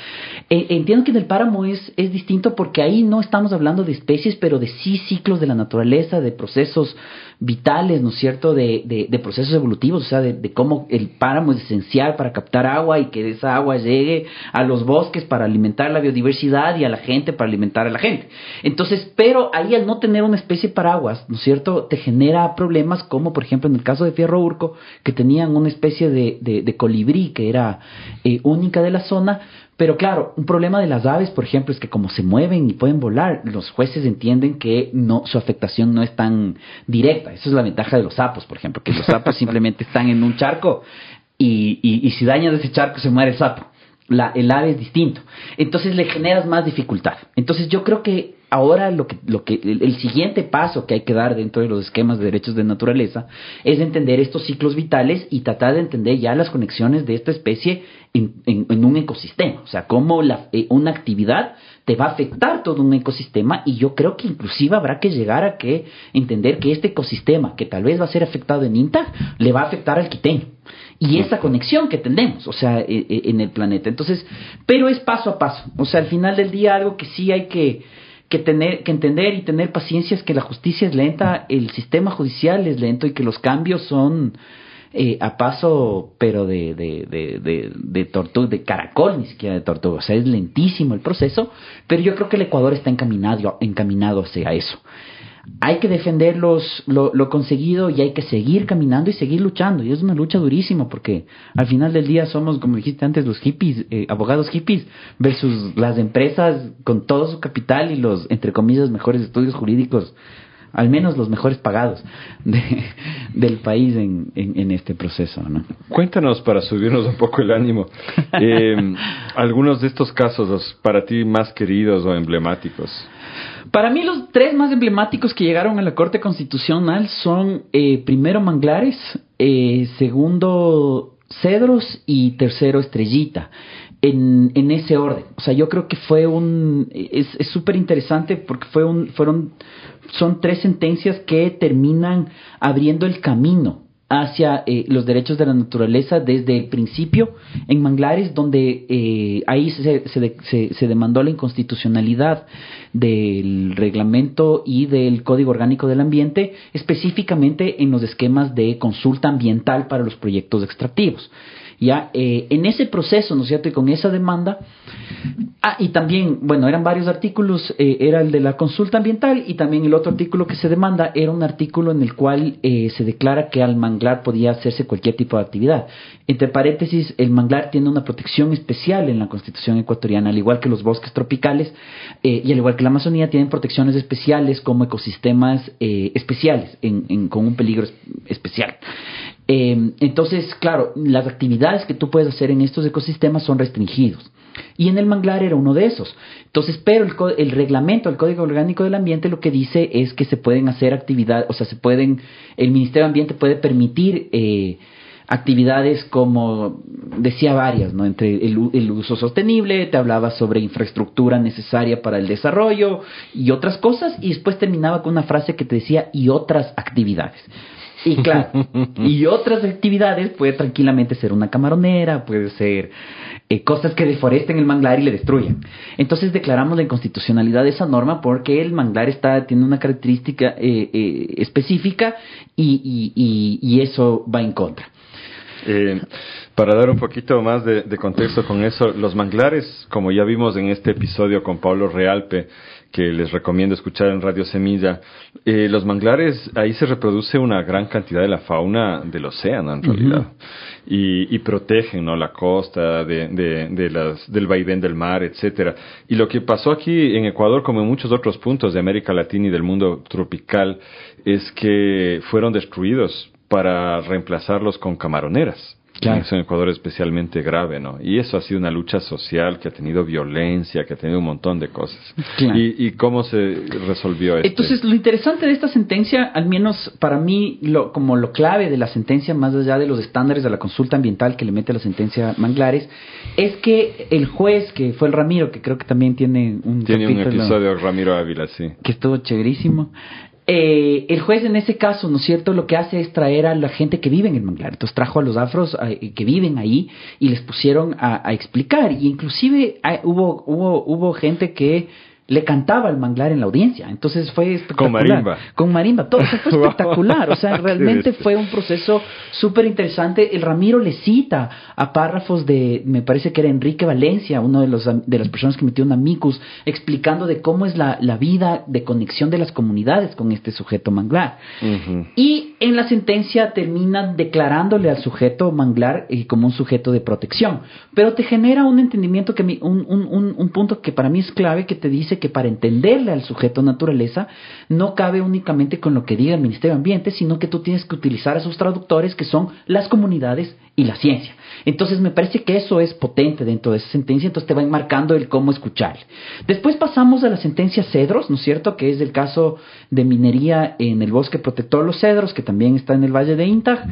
Eh, entiendo que en el páramo es, es distinto porque ahí no estamos hablando de especies, pero de sí ciclos de la naturaleza, de procesos vitales, ¿no es cierto?, de, de, procesos evolutivos, o sea, de, cómo el páramo es esencial para captar agua y que esa agua llegue a los bosques para alimentar la biodiversidad y a la gente para alimentar a la gente. Entonces, pero ahí al no tener una especie de paraguas, ¿no es cierto?, te genera problemas como, por ejemplo, en el caso de Fierro Urco, que tenían una especie de, de colibrí que era eh, única de la zona, pero claro, un problema de las aves, por ejemplo, es que como se mueven y pueden volar, los jueces entienden que no su afectación no es tan directa. Esa es la ventaja de los sapos, por ejemplo, que los sapos simplemente están en un charco y, y, si dañas ese charco se muere el sapo. La, el ave es distinto. Entonces le generas más dificultad. Entonces yo creo que ahora lo que, lo que, el, siguiente paso que hay que dar dentro de los esquemas de derechos de naturaleza es entender estos ciclos vitales y tratar de entender ya las conexiones de esta especie en, en, un ecosistema. O sea, cómo la, eh, una actividad te va a afectar todo un ecosistema y yo creo que inclusive habrá que llegar a que entender que este ecosistema que tal vez va a ser afectado en INTA le va a afectar al quiteño y esa conexión que tenemos, o sea, e, e, en el planeta. Entonces, pero es paso a paso. O sea, al final del día algo que sí hay que que tener que entender y tener paciencia es que la justicia es lenta, el sistema judicial es lento y que los cambios son eh, a paso, pero de, de, de, de, de tortuga, de caracol, ni siquiera de tortuga. O sea, es lentísimo el proceso, pero yo creo que el Ecuador está encaminado, encaminado hacia eso hay que defender los, lo, lo, conseguido y hay que seguir caminando y seguir luchando. Y es una lucha durísima porque al final del día somos, como dijiste antes, los hippies, eh, abogados hippies versus las empresas con todo su capital y los, entre comillas, mejores estudios jurídicos, al menos los mejores pagados de, del país en, en, este proceso. ¿no? Cuéntanos para subirnos un poco el ánimo. Eh, algunos de estos casos, los para ti más queridos o emblemáticos. Para mí los tres más emblemáticos que llegaron a la Corte Constitucional son eh, primero Manglares, eh, segundo Cedros y tercero Estrellita. En, en, ese orden. O sea, yo creo que fue un... Es súper interesante porque fue un, fueron, son tres sentencias que terminan abriendo el camino hacia eh, los derechos de la naturaleza desde el principio en Manglares, donde eh, ahí se, se, se, demandó la inconstitucionalidad del reglamento y del Código Orgánico del Ambiente, específicamente en los esquemas de consulta ambiental para los proyectos extractivos. Ya eh, en ese proceso, ¿no es cierto? Y con esa demanda, ah, y también, bueno, eran varios artículos, eh, era el de la consulta ambiental y también el otro artículo que se demanda era un artículo en el cual eh, se declara que al manglar podía hacerse cualquier tipo de actividad. Entre paréntesis, el manglar tiene una protección especial en la Constitución ecuatoriana, al igual que los bosques tropicales y al igual que la Amazonía, tienen protecciones especiales como ecosistemas especiales, en, con un peligro especial. Eh, entonces, claro, las actividades que tú puedes hacer en estos ecosistemas son restringidos. Y en el manglar era uno de esos. Entonces, pero el, el, reglamento, el Código Orgánico del Ambiente lo que dice es que se pueden hacer actividades, o sea, se pueden, el Ministerio de Ambiente puede permitir eh, actividades como, decía varias, ¿no? Entre el, el, uso sostenible, te hablaba sobre infraestructura necesaria para el desarrollo y otras cosas, y después terminaba con una frase que te decía, y otras actividades. Y claro, y otras actividades puede tranquilamente ser una camaronera, puede ser eh, cosas que deforesten el manglar y le destruyan. Entonces declaramos la inconstitucionalidad de esa norma porque el manglar está, tiene una característica eh, eh, específica y, y, y, y, eso va en contra. Eh, para dar un poquito más de, contexto con eso, los manglares, como ya vimos en este episodio con Pablo Realpe, que les recomiendo escuchar en Radio Semilla, eh, los manglares, ahí se reproduce una gran cantidad de la fauna del océano, en realidad, y, protegen ¿no? la costa de, de, las, del vaivén del mar, etcétera. Y lo que pasó aquí en Ecuador, como en muchos otros puntos de América Latina y del mundo tropical, es que fueron destruidos para reemplazarlos con camaroneras. Claro. en Ecuador especialmente grave, ¿no? Y eso ha sido una lucha social que ha tenido violencia, que ha tenido un montón de cosas. ¿Y, cómo se resolvió esto? Entonces, lo interesante de esta sentencia, al menos para mí, lo, como lo clave de la sentencia, más allá de los estándares de la consulta ambiental que le mete la sentencia Manglares, es que el juez, que fue el Ramiro, que creo que también tiene un... Tiene un episodio, Ramiro Ávila, sí. Que estuvo chéverísimo. Eh, el juez en ese caso, ¿no es cierto?, lo que hace es traer a la gente que vive en el manglar. Entonces trajo a los afros eh, que viven ahí y les pusieron a, explicar. Y inclusive hubo, hubo, hubo gente que le cantaba el manglar en la audiencia. Entonces fue espectacular. Con marimba. Con marimba. Todo fue espectacular. O sea, realmente fue un proceso súper interesante. El Ramiro le cita a párrafos de, me parece que era Enrique Valencia, uno de, los, de las personas que metió un amicus, explicando de cómo es la, la vida de conexión de las comunidades con este sujeto manglar. Y en la sentencia termina declarándole al sujeto manglar eh, como un sujeto de protección. Pero te genera un entendimiento, que un, un, un punto que para mí es clave, que te dice que para entenderle al sujeto naturaleza no cabe únicamente con lo que diga el Ministerio de Ambiente, sino que tú tienes que utilizar a sus traductores que son las comunidades y la ciencia. Entonces me parece que eso es potente dentro de esa sentencia, entonces te va enmarcando el cómo escuchar. Después pasamos a la sentencia Cedros, ¿no es cierto? Que es el caso de minería en el bosque protector Los Cedros, que también está en el Valle de Intag,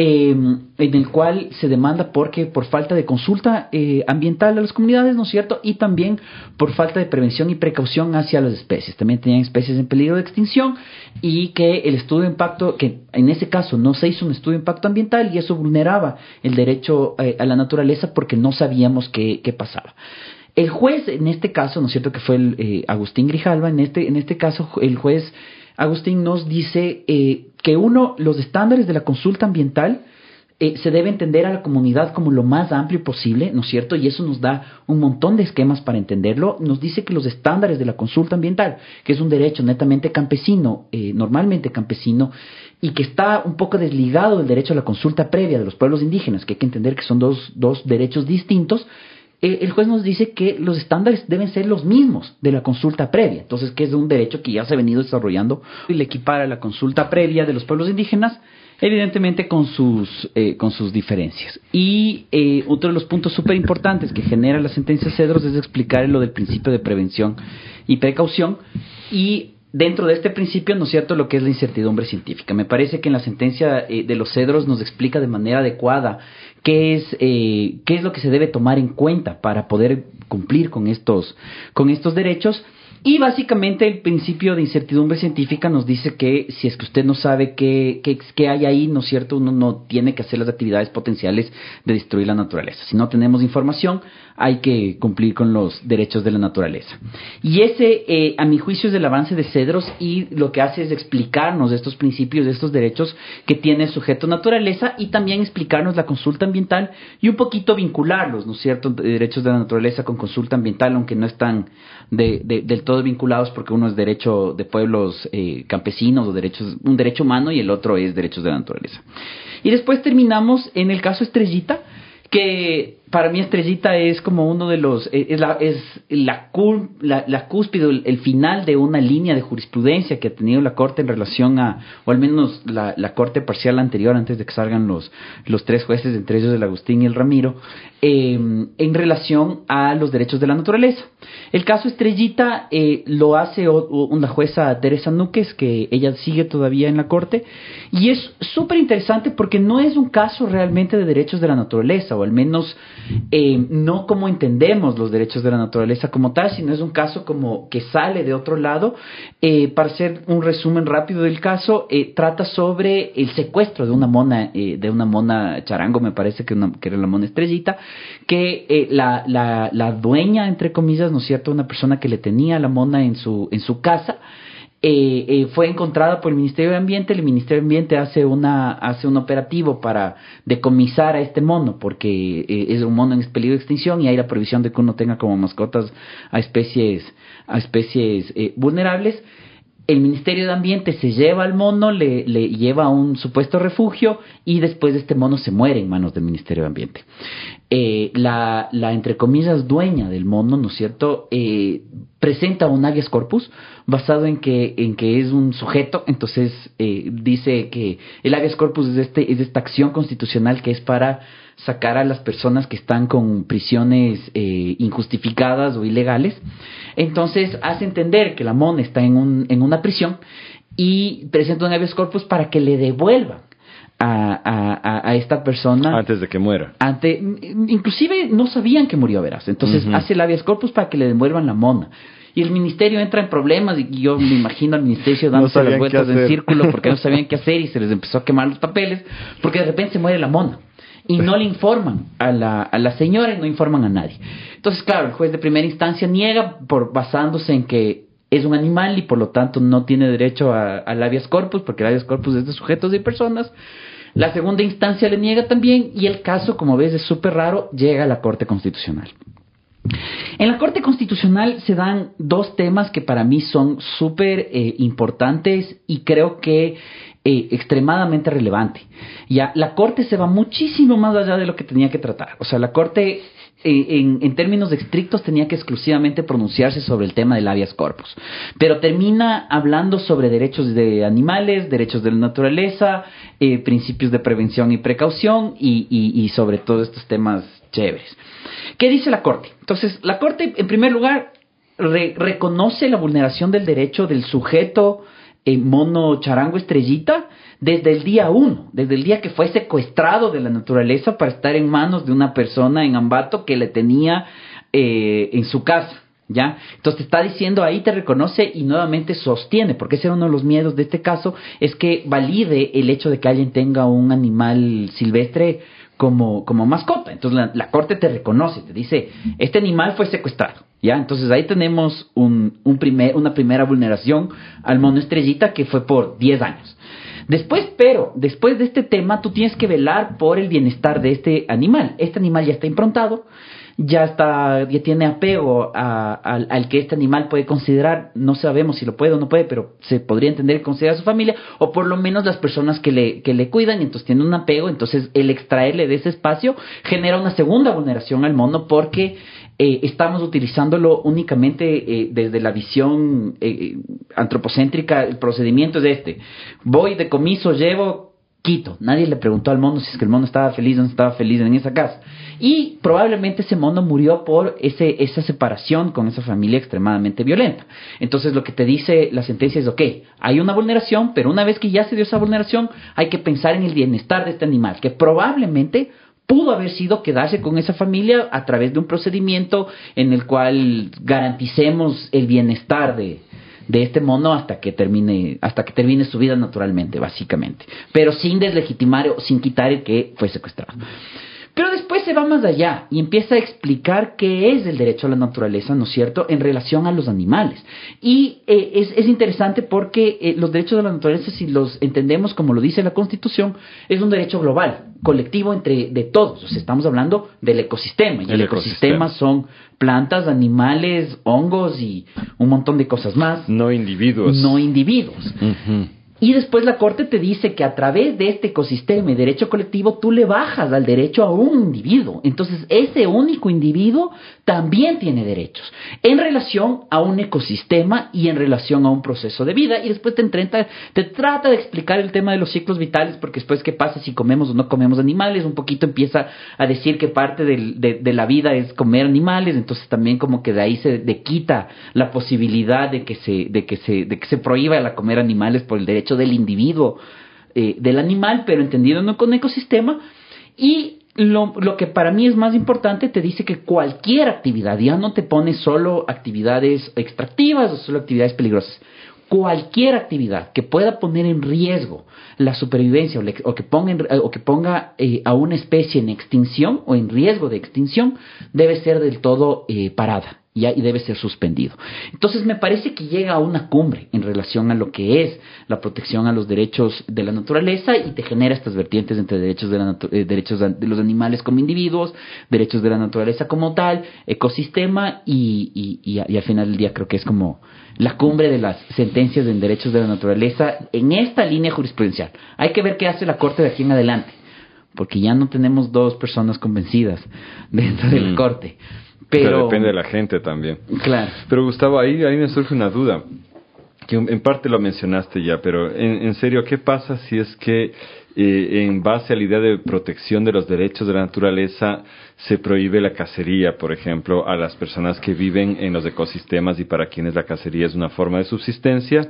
em, en el cual se demanda porque por falta de consulta eh, ambiental a las comunidades, ¿no es cierto? Y también por falta de prevención y precaución hacia las especies. También tenían especies en peligro de extinción y que el estudio de impacto, que en ese caso no se hizo un estudio de impacto ambiental y eso vulneraba el derecho eh, a la naturaleza porque no sabíamos qué, qué, pasaba. El juez, en este caso, ¿no es cierto que fue el, eh, Agustín Grijalva, en este, en este caso el juez Agustín nos dice eh, que uno, los estándares de la consulta ambiental eh, se debe entender a la comunidad como lo más amplio posible, ¿no es cierto? Y eso nos da un montón de esquemas para entenderlo. Nos dice que los estándares de la consulta ambiental, que es un derecho netamente campesino, eh, normalmente campesino, y que está un poco desligado del derecho a la consulta previa de los pueblos indígenas, que hay que entender que son dos, dos derechos distintos, eh, el juez nos dice que los estándares deben ser los mismos de la consulta previa. Entonces, que es un derecho que ya se ha venido desarrollando y le equipara la consulta previa de los pueblos indígenas evidentemente con sus, eh, con sus diferencias. Y eh, otro de los puntos súper importantes que genera la sentencia Cedros es explicar lo del principio de prevención y precaución y dentro de este principio, ¿no es cierto?, lo que es la incertidumbre científica. Me parece que en la sentencia eh, de los Cedros nos explica de manera adecuada qué es, qué es lo que se debe tomar en cuenta para poder cumplir con estos, con estos derechos y básicamente el principio de incertidumbre científica nos dice que si es que usted no sabe qué, qué, hay ahí, ¿no es cierto? Uno no tiene que hacer las actividades potenciales de destruir la naturaleza. Si no tenemos información, hay que cumplir con los derechos de la naturaleza. Y ese, eh, a mi juicio, es el avance de Cedros y lo que hace es explicarnos estos principios, estos derechos que tiene el sujeto naturaleza y también explicarnos la consulta ambiental y un poquito vincularlos, ¿no es cierto?, derechos de la naturaleza con consulta ambiental, aunque no están de, del todo vinculados porque uno es derecho de pueblos eh, campesinos o derechos, un derecho humano y el otro es derechos de la naturaleza. Y después terminamos en el caso Estrellita, que para mí Estrellita es como uno de los, eh, es la, es la, la, cúspide, el, final de una línea de jurisprudencia que ha tenido la Corte en relación a, o al menos la, la Corte parcial anterior, antes de que salgan los, los tres jueces, entre ellos el Agustín y el Ramiro, eh, en relación a los derechos de la naturaleza. El caso Estrellita eh, lo hace una jueza Teresa Núquez, que ella sigue todavía en la Corte, y es súper interesante porque no es un caso realmente de derechos de la naturaleza, o al menos eh, no como entendemos los derechos de la naturaleza como tal, sino es un caso como que sale de otro lado. Eh, para hacer un resumen rápido del caso, eh, trata sobre el secuestro de una mona, de una mona charango, me parece que, que era la mona estrellita, que la, la, la dueña, entre comillas, ¿no es cierto?, una persona que le tenía la mona en su, en su casa, eh, eh, fue encontrada por el Ministerio de Ambiente. El Ministerio de Ambiente hace una hace un operativo para decomisar a este mono porque eh, es un mono en peligro de extinción y hay la prohibición de que uno tenga como mascotas a especies a especies vulnerables el Ministerio de Ambiente se lleva al mono, le, le, lleva a un supuesto refugio y después este mono se muere en manos del Ministerio de Ambiente. Eh, la, la, entre comillas, dueña del mono, ¿no es cierto?, eh, presenta un habeas corpus basado en que, en que es un sujeto, entonces eh, dice que el habeas corpus es, este, es esta acción constitucional que es para sacar a las personas que están con prisiones eh, injustificadas o ilegales. Entonces hace entender que la MON está en, un, en una prisión y presenta un habeas corpus para que le devuelvan a, a, esta persona antes de que muera. Ante, inclusive no sabían que murió, verás. Entonces hace el habeas corpus para que le devuelvan la mona. Y el ministerio entra en problemas y yo me imagino al ministerio dándose las vueltas en círculo porque no sabían qué hacer y se les empezó a quemar los papeles porque de repente se muere la mona y no le informan a la, a la señora y no informan a nadie. Entonces, claro, el juez de primera instancia niega por basándose en que es un animal y por lo tanto no tiene derecho a, a habeas corpus, porque el habeas corpus es de sujetos y personas. La segunda instancia le niega también y el caso, como ves, es súper raro, llega a la Corte Constitucional. En la Corte Constitucional se dan dos temas que para mí son súper eh, importantes y creo que eh, extremadamente relevante. Ya, la Corte se va muchísimo más allá de lo que tenía que tratar. O sea, la Corte en, términos estrictos tenía que exclusivamente pronunciarse sobre el tema del habeas corpus, pero termina hablando sobre derechos de animales, derechos de la naturaleza, eh, principios de prevención y precaución y, y, y, sobre todos estos temas chéveres. ¿Qué dice la Corte? Entonces, la Corte, en primer lugar, re, reconoce la vulneración del derecho del sujeto mono charango estrellita desde el día uno, desde el día que fue secuestrado de la naturaleza para estar en manos de una persona en Ambato que le tenía eh, en su casa. ¿Ya? Entonces está diciendo ahí, te reconoce y nuevamente sostiene, porque ese es uno de los miedos de este caso, es que valide el hecho de que alguien tenga un animal silvestre como, como mascota. Entonces la corte te reconoce, te dice, este animal fue secuestrado. ¿Ya? Entonces ahí tenemos un, un primer, una primera vulneración al mono estrellita que fue por 10 años. Después, pero, después de este tema, tú tienes que velar por el bienestar de este animal. Este animal ya está improntado, ya está, ya tiene apego a, al que este animal puede considerar, no sabemos si lo puede o no puede, pero se podría entender que considera a su familia, o por lo menos las personas que le, que le cuidan, entonces tiene un apego, entonces el extraerle de ese espacio genera una segunda vulneración al mono porque eh, estamos utilizándolo únicamente eh, desde la visión eh, antropocéntrica, el procedimiento es este. Voy, de comiso llevo, quito. Nadie le preguntó al mono si es que el mono estaba feliz o no estaba feliz en esa casa. Y probablemente ese mono murió por ese, esa separación con esa familia extremadamente violenta. Entonces lo que te dice la sentencia es, ok, hay una vulneración, pero una vez que ya se dio esa vulneración, hay que pensar en el bienestar de este animal, que probablemente pudo haber sido quedarse con esa familia a través de un procedimiento en el cual garanticemos el bienestar de, de este mono hasta que termine hasta que termine su vida naturalmente básicamente. Pero sin deslegitimar o sin quitar el que fue secuestrado pero después se va más allá y empieza a explicar qué es el derecho a la naturaleza, ¿no es cierto?, en relación a los animales. Y eh, es, es, interesante porque eh, los derechos de la naturaleza, si los entendemos como lo dice la Constitución, es un derecho global, colectivo entre de todos. O sea, estamos hablando del ecosistema. Y el, ecosistema. son plantas, animales, hongos y un montón de cosas más. No individuos. No individuos. Uh y después la Corte te dice que a través de este ecosistema y derecho colectivo tú le bajas al derecho a un individuo. Entonces ese único individuo también tiene derechos en relación a un ecosistema y en relación a un proceso de vida. Y después te, te trata de explicar el tema de los ciclos vitales porque después qué pasa si comemos o no comemos animales. Un poquito empieza a decir que parte de, la vida es comer animales. Entonces también como que de ahí se quita la posibilidad de que se, de que se, de que se prohíba la comer animales por el derecho del individuo, eh, del animal, pero entendido no con ecosistema. Y lo, que para mí es más importante te dice que cualquier actividad, ya no te pone solo actividades extractivas o solo actividades peligrosas. Cualquier actividad que pueda poner en riesgo la supervivencia o, que ponga, o que ponga eh, a una especie en extinción o en riesgo de extinción debe ser del todo eh, parada y debe ser suspendido. Entonces me parece que llega a una cumbre en relación a lo que es la protección a los derechos de la naturaleza y te genera estas vertientes entre derechos de, la eh, derechos de los animales como individuos, derechos de la naturaleza como tal, ecosistema y, y, y, al final del día creo que es como la cumbre de las sentencias en derechos de la naturaleza en esta línea jurisprudencial. Hay que ver qué hace la Corte de aquí en adelante, porque ya no tenemos dos personas convencidas dentro de la Corte. Pero, depende de la gente también. Claro. Pero Gustavo, ahí, ahí me surge una duda, que en parte lo mencionaste ya, pero en, en serio, ¿qué pasa si es que eh, en base a la idea de protección de los derechos de la naturaleza se prohíbe la cacería, por ejemplo, a las personas que viven en los ecosistemas y para quienes la cacería es una forma de subsistencia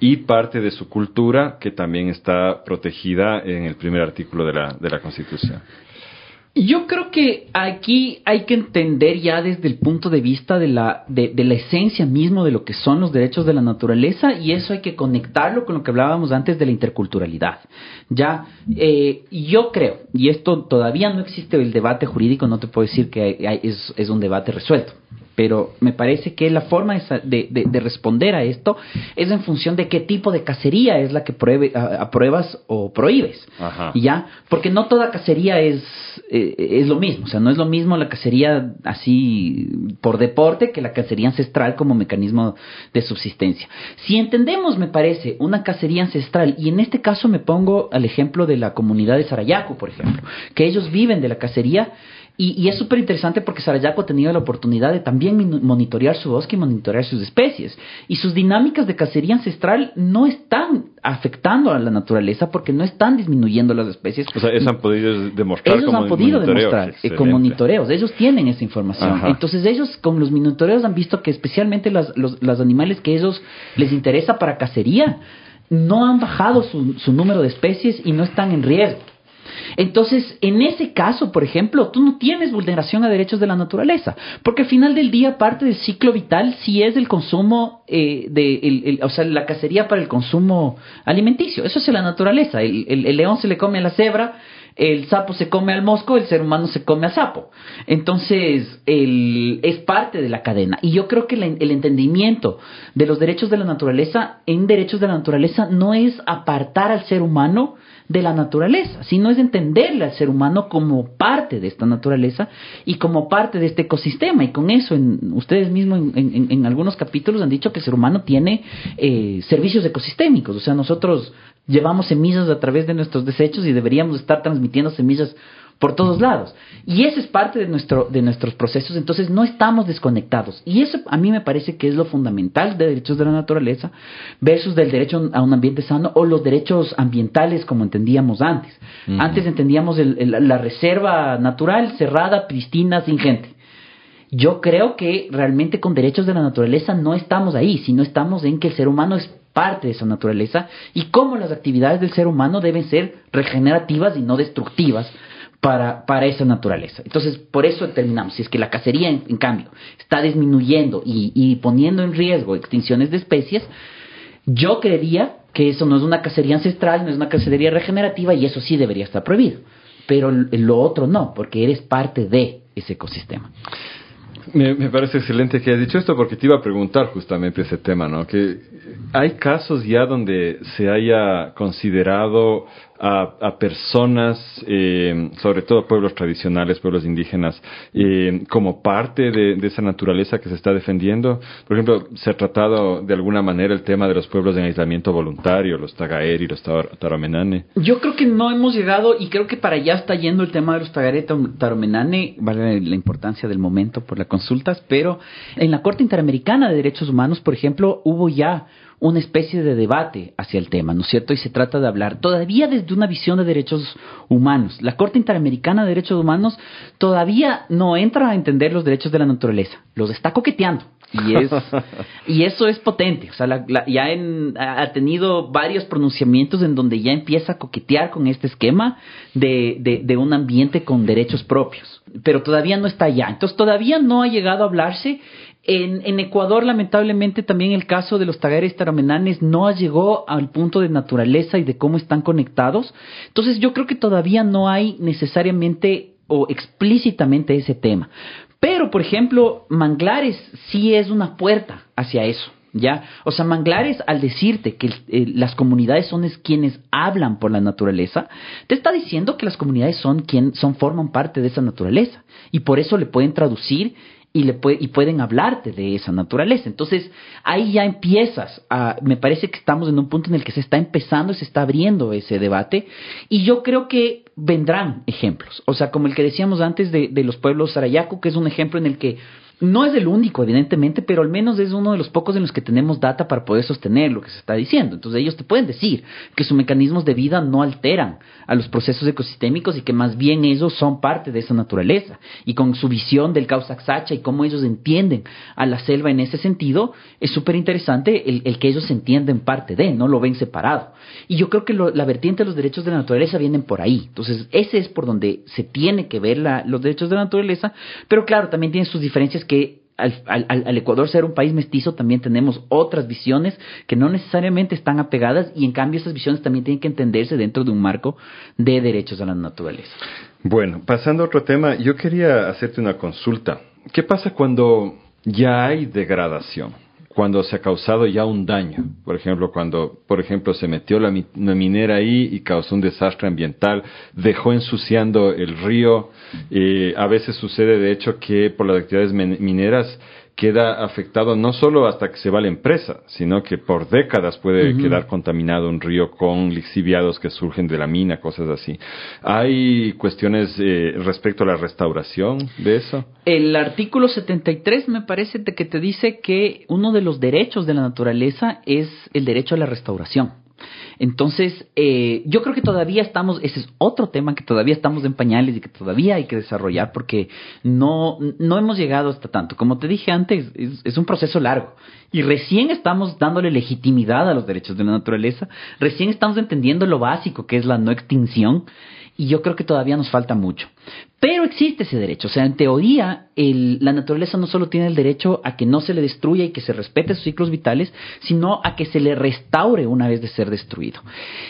y parte de su cultura que también está protegida en el primer artículo de la, de la Constitución? Yo creo que aquí hay que entender ya desde el punto de vista de la, de, la esencia mismo de lo que son los derechos de la naturaleza y eso hay que conectarlo con lo que hablábamos antes de la interculturalidad. Ya, eh, yo creo, y esto todavía no existe el debate jurídico, no te puedo decir que es, es un debate resuelto pero me parece que la forma de, responder a esto es en función de qué tipo de cacería es la que apruebas o prohíbes. ¿Ya? Porque no toda cacería es, eh, es lo mismo. O sea, no es lo mismo la cacería así por deporte que la cacería ancestral como mecanismo de subsistencia. Si entendemos, me parece, una cacería ancestral, y en este caso me pongo al ejemplo de la comunidad de Sarayaco, por ejemplo, que ellos viven de la cacería, y, es súper interesante porque Sarayaco ha tenido la oportunidad de también monitorear su bosque y monitorear sus especies. Y sus dinámicas de cacería ancestral no están afectando a la naturaleza porque no están disminuyendo las especies. O sea, ellos han podido demostrar. Ellos han podido demostrar eh, con monitoreos. Ellos tienen esa información. Entonces ellos con los monitoreos han visto que especialmente los, los, animales que ellos les interesa para cacería no han bajado su, su número de especies y no están en riesgo. Entonces, en ese caso, por ejemplo, tú no tienes vulneración a derechos de la naturaleza, porque al final del día parte del ciclo vital sí es el consumo eh, de, o sea, la cacería para el consumo alimenticio. Eso es la naturaleza. El, león se le come a la cebra, el sapo se come al mosco, el ser humano se come al sapo. Entonces, el, es parte de la cadena. Y yo creo que el entendimiento de los derechos de la naturaleza en derechos de la naturaleza no es apartar al ser humano de la naturaleza, sino es entenderle al ser humano como parte de esta naturaleza y como parte de este ecosistema. Y con eso, en, ustedes mismos en, algunos capítulos han dicho que el ser humano tiene eh, servicios ecosistémicos, o sea, nosotros llevamos semillas a través de nuestros desechos y deberíamos estar transmitiendo semillas por todos lados. Y eso es parte de, nuestro, de nuestros procesos, entonces no estamos desconectados. Y eso a mí me parece que es lo fundamental de derechos de la naturaleza versus del derecho a un ambiente sano o los derechos ambientales como entendíamos antes. Antes entendíamos la reserva natural, cerrada, pristina, sin gente. Yo creo que realmente con derechos de la naturaleza no estamos ahí, sino estamos en que el ser humano es parte de esa naturaleza y cómo las actividades del ser humano deben ser regenerativas y no destructivas para, para esa naturaleza. Entonces, por eso terminamos. Si es que la cacería, en, cambio, está disminuyendo y, y, poniendo en riesgo extinciones de especies, yo creería que eso no es una cacería ancestral, no es una cacería regenerativa y eso sí debería estar prohibido. Pero lo otro no, porque eres parte de ese ecosistema. Me, me, parece excelente que hayas dicho esto porque te iba a preguntar justamente ese tema, ¿no? Que hay casos ya donde se haya considerado a, personas, eh, sobre todo pueblos tradicionales, pueblos indígenas, eh, como parte de, esa naturaleza que se está defendiendo. Por ejemplo, se ha tratado de alguna manera el tema de los pueblos en aislamiento voluntario, los Tagaer y los Taromenane. Yo creo que no hemos llegado y creo que para allá está yendo el tema de los Tagaer y Taromenane, vale la importancia del momento por las consultas, pero en la Corte Interamericana de Derechos Humanos, por ejemplo, hubo ya una especie de debate hacia el tema, ¿no es cierto? Y se trata de hablar todavía desde una visión de derechos humanos. La Corte Interamericana de Derechos Humanos todavía no entra a entender los derechos de la naturaleza, los está coqueteando. Y, es, y eso es potente. O sea, ya ha tenido varios pronunciamientos en donde ya empieza a coquetear con este esquema de, de un ambiente con derechos propios. Pero todavía no está allá. Entonces, todavía no ha llegado a hablarse en, Ecuador, lamentablemente, también el caso de los tagares taromenanes no llegó al punto de naturaleza y de cómo están conectados. Entonces, yo creo que todavía no hay necesariamente o explícitamente ese tema. Pero, por ejemplo, Manglares sí es una puerta hacia eso. ¿Ya? O sea, Manglares, al decirte que eh, las comunidades son quienes hablan por la naturaleza, te está diciendo que las comunidades son quien son, forman parte de esa naturaleza. Y por eso le pueden traducir y, le y pueden hablarte de esa naturaleza. Entonces, ahí ya empiezas a, me parece que estamos en un punto en el que se está empezando y se está abriendo ese debate, y yo creo que vendrán ejemplos, o sea, como el que decíamos antes de, de los pueblos Sarayaku, que es un ejemplo en el que no es el único, evidentemente, pero al menos es uno de los pocos en los que tenemos data para poder sostener lo que se está diciendo. Entonces ellos te pueden decir que sus mecanismos de vida no alteran a los procesos ecosistémicos y que más bien ellos son parte de esa naturaleza. Y con su visión del Causaxacha y cómo ellos entienden a la selva en ese sentido, es súper interesante el, que ellos entienden parte de, no lo ven separado. Y yo creo que la vertiente de los derechos de la naturaleza vienen por ahí. Entonces ese es por donde se tiene que ver los derechos de la naturaleza, pero claro, también tiene sus diferencias que al, Ecuador ser un país mestizo también tenemos otras visiones que no necesariamente están apegadas y en cambio esas visiones también tienen que entenderse dentro de un marco de derechos a la naturaleza. Bueno, pasando a otro tema, yo quería hacerte una consulta. ¿Qué pasa cuando ya hay degradación? Cuando se ha causado ya un daño. Por ejemplo, cuando, por ejemplo, se metió la, minera ahí y causó un desastre ambiental, dejó ensuciando el río. Eh, a veces sucede, de hecho, que por las actividades mineras queda afectado no solo hasta que se va la empresa, sino que por décadas puede quedar contaminado un río con lixiviados que surgen de la mina, cosas así. ¿Hay cuestiones eh, respecto a la restauración de eso? El artículo 73 me parece que te dice que uno de los derechos de la naturaleza es el derecho a la restauración. Entonces, eh, yo creo que todavía estamos, ese es otro tema que todavía estamos en pañales y que todavía hay que desarrollar porque no, no hemos llegado hasta tanto. Como te dije antes, es, un proceso largo y recién estamos dándole legitimidad a los derechos de la naturaleza, recién estamos entendiendo lo básico que es la no extinción y yo creo que todavía nos falta mucho. Pero existe ese derecho, o sea, en teoría la naturaleza no solo tiene el derecho a que no se le destruya y que se respete sus ciclos vitales, sino a que se le restaure una vez de ser destruido.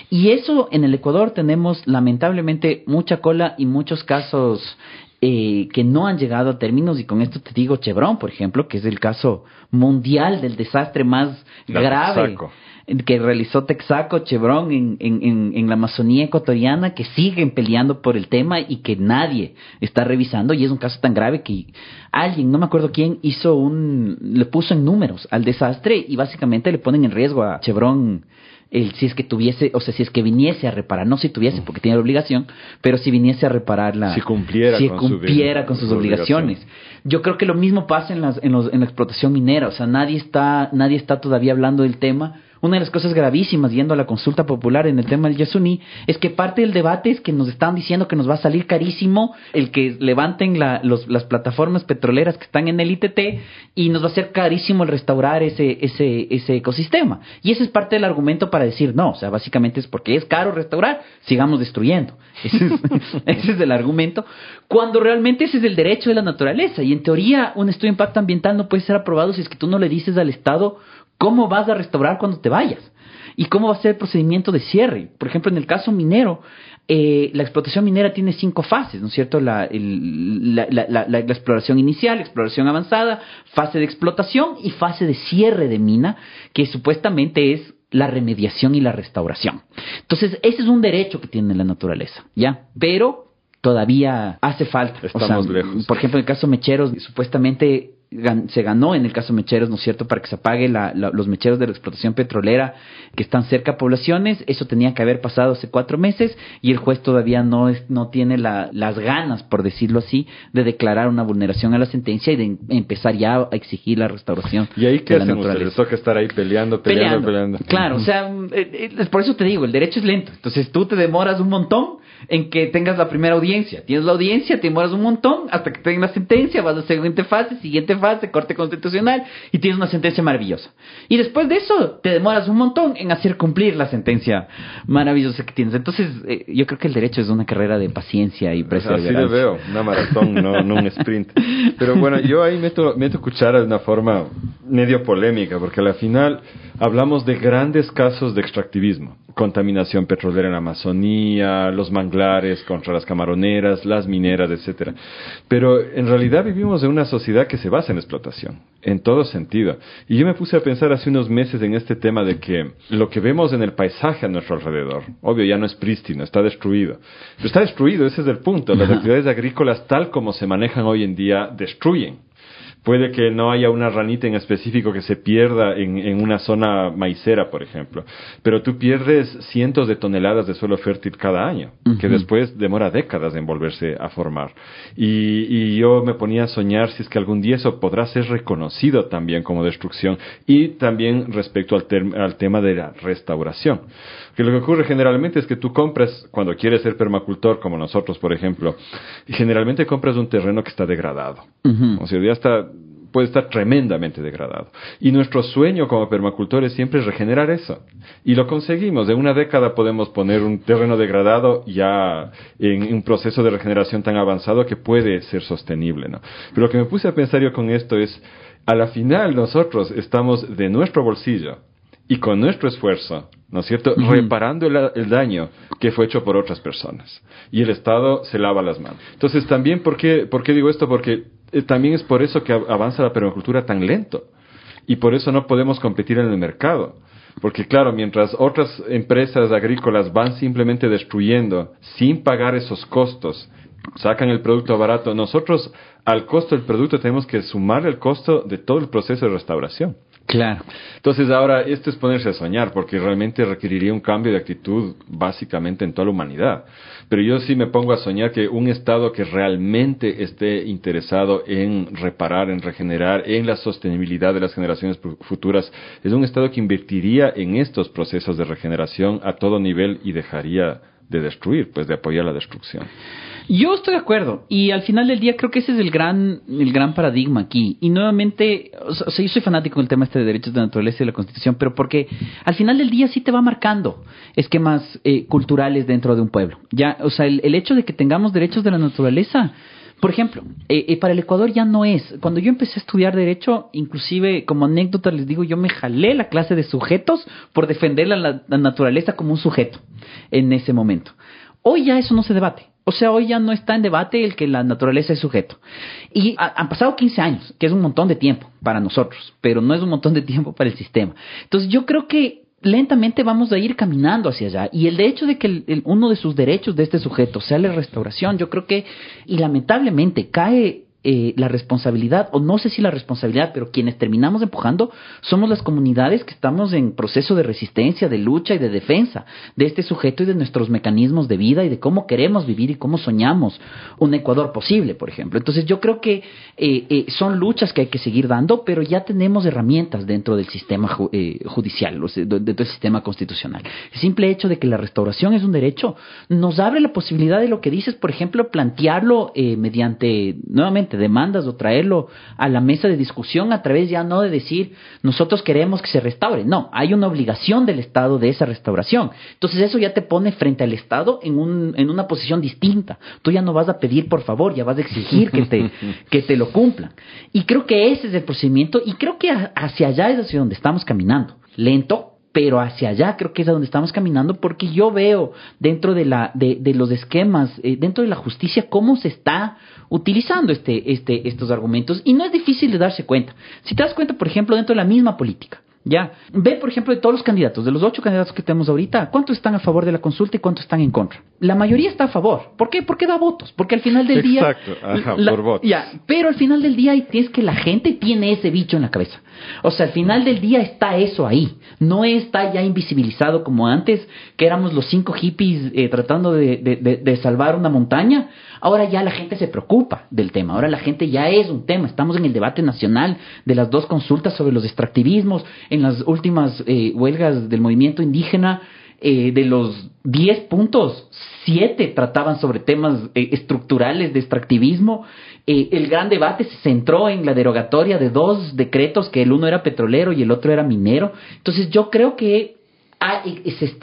Y eso en el Ecuador tenemos lamentablemente mucha cola y muchos casos eh, que no han llegado a términos, y con esto te digo Chevron, por ejemplo, que es el caso mundial del desastre más grave que realizó Texaco, Chevron en, en, en, la Amazonía ecuatoriana, que siguen peleando por el tema y que nadie está revisando. Y es un caso tan grave que alguien, no me acuerdo quién, hizo un, le puso en números al desastre y básicamente le ponen en riesgo a Chevron el, si es que tuviese, o sea, si es que viniese a reparar, no si tuviese porque tiene la obligación, pero si viniese a repararla, si cumpliera, si con, cumpliera con sus obligaciones. Yo creo que lo mismo pasa en, las, en, los, en la explotación minera, o sea, nadie está, nadie está todavía hablando del tema una de las cosas gravísimas yendo a la consulta popular en el tema del Yasuní es que parte del debate es que nos están diciendo que nos va a salir carísimo el que levanten la, las plataformas petroleras que están en el ITT y nos va a ser carísimo el restaurar ese, ese, ese ecosistema. Y ese es parte del argumento para decir no, o sea, básicamente es porque es caro restaurar, sigamos destruyendo. Ese es, ese es el argumento, cuando realmente ese es el derecho de la naturaleza y en teoría un estudio de impacto ambiental no puede ser aprobado si es que tú no le dices al Estado ¿Cómo vas a restaurar cuando te vayas? ¿Y cómo va a ser el procedimiento de cierre? Por ejemplo, en el caso minero, eh, la explotación minera tiene cinco fases, ¿no es cierto? La, la, exploración inicial, exploración avanzada, fase de explotación y fase de cierre de mina, que supuestamente es la remediación y la restauración. Entonces, ese es un derecho que tiene la naturaleza, ¿ya? Pero todavía hace falta. Estamos lejos. Por ejemplo, en el caso Mecheros, supuestamente se ganó en el caso Mecheros, ¿no es cierto?, para que se apague los mecheros de la explotación petrolera que están cerca a poblaciones. Eso tenía que haber pasado hace cuatro meses y el juez todavía no, es, no tiene las ganas, por decirlo así, de declarar una vulneración a la sentencia y de empezar ya a exigir la restauración. ¿Y ahí qué hacen ustedes? Les toca estar ahí peleando, peleando, peleando. Claro, o sea, eh, eh, por eso te digo, el derecho es lento. Entonces tú te demoras un montón en que tengas la primera audiencia. Tienes la audiencia, te demoras un montón hasta que tengas la sentencia, vas a la siguiente fase, siguiente fase, corte constitucional y tienes una sentencia maravillosa. Y después de eso te demoras un montón en hacer cumplir la sentencia maravillosa que tienes. Entonces eh, yo creo que el derecho es una carrera de paciencia y perseverancia. Así lo veo, una maratón, no, no un sprint. Pero bueno, yo ahí meto, meto cuchara de una forma medio polémica, porque al final hablamos de grandes casos de extractivismo, contaminación petrolera en la Amazonía, los manglares contra las camaroneras, las mineras, etcétera. Pero en realidad vivimos en una sociedad que se basa en explotación, en todo sentido. Y yo me puse a pensar hace unos meses en este tema de que lo que vemos en el paisaje a nuestro alrededor, obvio ya no es prístino, está destruido. Pero está destruido, ese es el punto. Las actividades agrícolas tal como se manejan hoy en día destruyen Puede que no haya una ranita en específico que se pierda en, una zona maicera, por ejemplo, pero tú pierdes cientos de toneladas de suelo fértil cada año, que después demora décadas en volverse a formar. Y, yo me ponía a soñar si es que algún día eso podrá ser reconocido también como destrucción y también respecto al, al tema de la restauración. Que lo que ocurre generalmente es que tú compras, cuando quieres ser permacultor, como nosotros, por ejemplo, generalmente compras un terreno que está degradado. O sea, ya está puede estar tremendamente degradado. Y nuestro sueño como permacultores siempre es regenerar eso. Y lo conseguimos. En una década podemos poner un terreno degradado ya en un proceso de regeneración tan avanzado que puede ser sostenible. ¿no? Pero lo que me puse a pensar yo con esto es, a la final nosotros estamos de nuestro bolsillo y con nuestro esfuerzo, ¿no es cierto?, reparando el, daño que fue hecho por otras personas. Y el Estado se lava las manos. Entonces, también, ¿por qué, por qué digo esto? Porque eh, también es por eso que avanza la permacultura tan lento. Y por eso no podemos competir en el mercado. Porque claro, mientras otras empresas agrícolas van simplemente destruyendo sin pagar esos costos, sacan el producto barato, nosotros al costo del producto tenemos que sumar el costo de todo el proceso de restauración. Claro. Entonces ahora esto es ponerse a soñar porque realmente requeriría un cambio de actitud básicamente en toda la humanidad. Pero yo sí me pongo a soñar que un Estado que realmente esté interesado en reparar, en regenerar, en la sostenibilidad de las generaciones futuras, es un Estado que invertiría en estos procesos de regeneración a todo nivel y dejaría de destruir, pues de apoyar la destrucción. Yo estoy de acuerdo y al final del día creo que ese es el gran el gran paradigma aquí y nuevamente o sea, yo soy fanático del tema este de derechos de naturaleza y la Constitución pero porque al final del día sí te va marcando esquemas eh, culturales dentro de un pueblo ya o sea el, hecho de que tengamos derechos de la naturaleza por ejemplo, eh, eh, para el Ecuador ya no es. Cuando yo empecé a estudiar Derecho, inclusive como anécdota les digo, yo me jalé la clase de sujetos por defender la naturaleza como un sujeto en ese momento. Hoy ya eso no se debate. O sea, hoy ya no está en debate el que la naturaleza es sujeto. Y han pasado 15 años, que es un montón de tiempo para nosotros, pero no es un montón de tiempo para el sistema. Entonces yo creo que lentamente vamos a ir caminando hacia allá. Y el hecho de que uno de sus derechos de este sujeto sea la restauración, yo creo que, y lamentablemente, cae eh, la responsabilidad, o no sé si la responsabilidad, pero quienes terminamos empujando somos las comunidades que estamos en proceso de resistencia, de lucha y de defensa de este sujeto y de nuestros mecanismos de vida y de cómo queremos vivir y cómo soñamos un Ecuador posible, por ejemplo. Entonces yo creo que eh, eh, son luchas que hay que seguir dando, pero ya tenemos herramientas dentro del sistema judicial, dentro del sistema constitucional. El simple hecho de que la restauración es un derecho nos abre la posibilidad de lo que dices, por ejemplo, plantearlo mediante, nuevamente, demandas o traerlo a la mesa de discusión a través ya no de decir nosotros queremos que se restaure, no, hay una obligación del Estado de esa restauración. Entonces eso ya te pone frente al Estado en, un, en una posición distinta. Tú ya no vas a pedir por favor, ya vas a exigir que te, que te lo cumplan. Y creo que ese es el procedimiento y creo que hacia allá es hacia donde estamos caminando. Lento, pero hacia allá creo que es a donde estamos caminando porque yo veo dentro de la de, de los esquemas eh, dentro de la justicia cómo se está utilizando este este estos argumentos y no es difícil de darse cuenta si te das cuenta por ejemplo dentro de la misma política ya, ve por ejemplo de todos los candidatos, de los ocho candidatos que tenemos ahorita, ¿cuántos están a favor de la consulta y cuántos están en contra? La mayoría está a favor. ¿Por qué? Porque da votos. Porque al final del día... Exacto, ajá, por votos. Ya, pero al final del día es que la gente tiene ese bicho en la cabeza. O sea, al final del día está eso ahí. No está ya invisibilizado como antes, que éramos los cinco hippies eh, tratando de, de salvar una montaña. Ahora ya la gente se preocupa del tema, ahora la gente ya es un tema. Estamos en el debate nacional de las dos consultas sobre los extractivismos, en las últimas eh, huelgas del movimiento indígena. Eh, de los 10 puntos, 7 trataban sobre temas eh, estructurales de extractivismo. el gran debate se centró en la derogatoria de dos decretos, que el uno era petrolero y el otro era minero. Entonces yo creo que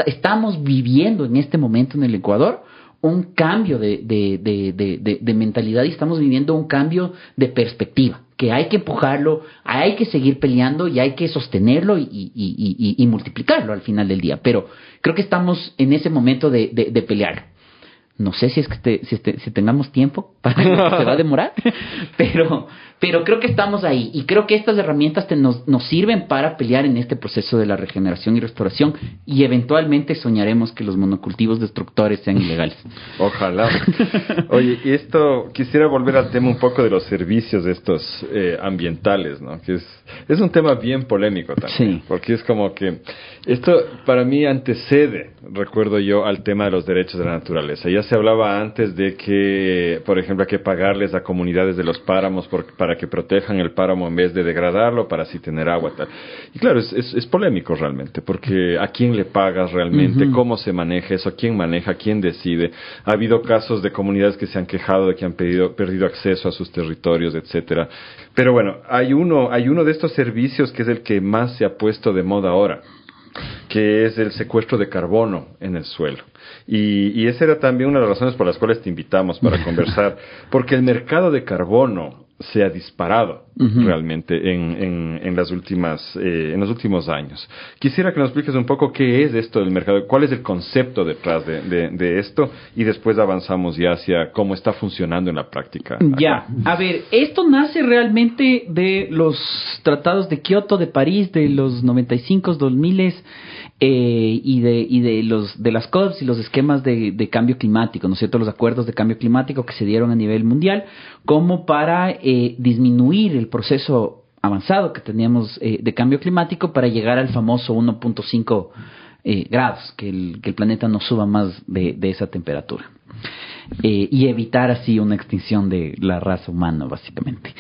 estamos viviendo en este momento en el Ecuador un cambio de, de, de, de, mentalidad y estamos viviendo un cambio de perspectiva. que hay que empujarlo, hay que seguir peleando y hay que sostenerlo y, multiplicarlo al final del día. Pero creo que estamos en ese momento de, de pelear. No sé si es que si, si, tengamos tiempo, para, se va a demorar, pero, pero creo que estamos ahí y creo que estas herramientas nos, nos sirven para pelear en este proceso de la regeneración y restauración y eventualmente soñaremos que los monocultivos destructores sean ilegales. Ojalá. Oye, y esto quisiera volver al tema un poco de los servicios estos eh, ambientales, ¿no? Que es, es un tema bien polémico también, porque es como que esto para mí antecede, recuerdo yo, al tema de los derechos de la naturaleza. Ya se hablaba antes de que, por ejemplo, hay que pagarles a comunidades de los páramos para que protejan el páramo en vez de degradarlo, para así tener agua. Tal. Y claro, es, es, polémico realmente, porque ¿a quién le pagas realmente? ¿Cómo se maneja eso? ¿Quién maneja? ¿Quién decide? Ha habido casos de comunidades que se han quejado de que han pedido, perdido acceso a sus territorios, etcétera. Pero bueno, hay uno, hay uno de estos servicios que es el que más se ha puesto de moda ahora que es el secuestro de carbono en el suelo. Y, y esa era también una de las razones por las cuales te invitamos para conversar, porque el mercado de carbono se ha disparado realmente en, en, las últimas, eh, en los últimos años. Quisiera que nos expliques un poco qué es esto del mercado, cuál es el concepto detrás de, de, esto y después avanzamos ya hacia cómo está funcionando en la práctica. Ya, a ver, esto nace realmente de los tratados de Kioto, de París, de los 95, 2000 eh, y de y de los de las COPs y los esquemas de, de, cambio climático, ¿no es cierto? Los acuerdos de cambio climático que se dieron a nivel mundial como para eh, disminuir el proceso avanzado que teníamos eh, de cambio climático para llegar al famoso 1.5 eh, grados, que el, que el planeta no suba más de, de esa temperatura. Eh, y evitar así una extinción de la raza humana, básicamente.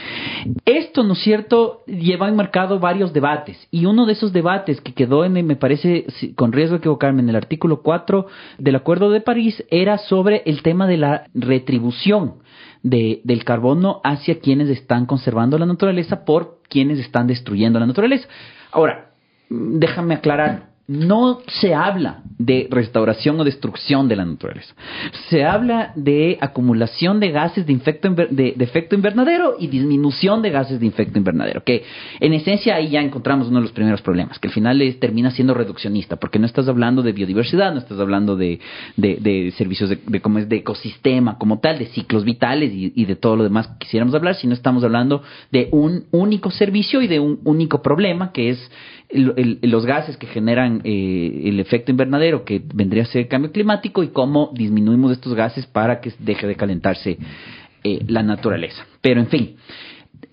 Esto, ¿no es cierto?, lleva enmarcado varios debates, y uno de esos debates que quedó en, me parece, con riesgo de equivocarme, en el artículo 4 del Acuerdo de París, era sobre el tema de la retribución de, del carbono hacia quienes están conservando la naturaleza por quienes están destruyendo la naturaleza. Ahora, déjame aclarar, no se habla de restauración o destrucción de la naturaleza. Se habla de acumulación de gases de, efecto invernadero y disminución de gases de efecto invernadero, que en esencia ahí ya encontramos uno de los primeros problemas, que al final termina siendo reduccionista, porque no estás hablando de biodiversidad, no estás hablando de, servicios de, es de ecosistema como tal, de ciclos vitales y, y de todo lo demás que quisiéramos hablar, sino estamos hablando de un único servicio y de un único problema, que es los gases que generan eh, el efecto invernadero, que vendría a ser el cambio climático, y cómo disminuimos estos gases para que deje de calentarse eh, la naturaleza. Pero en fin,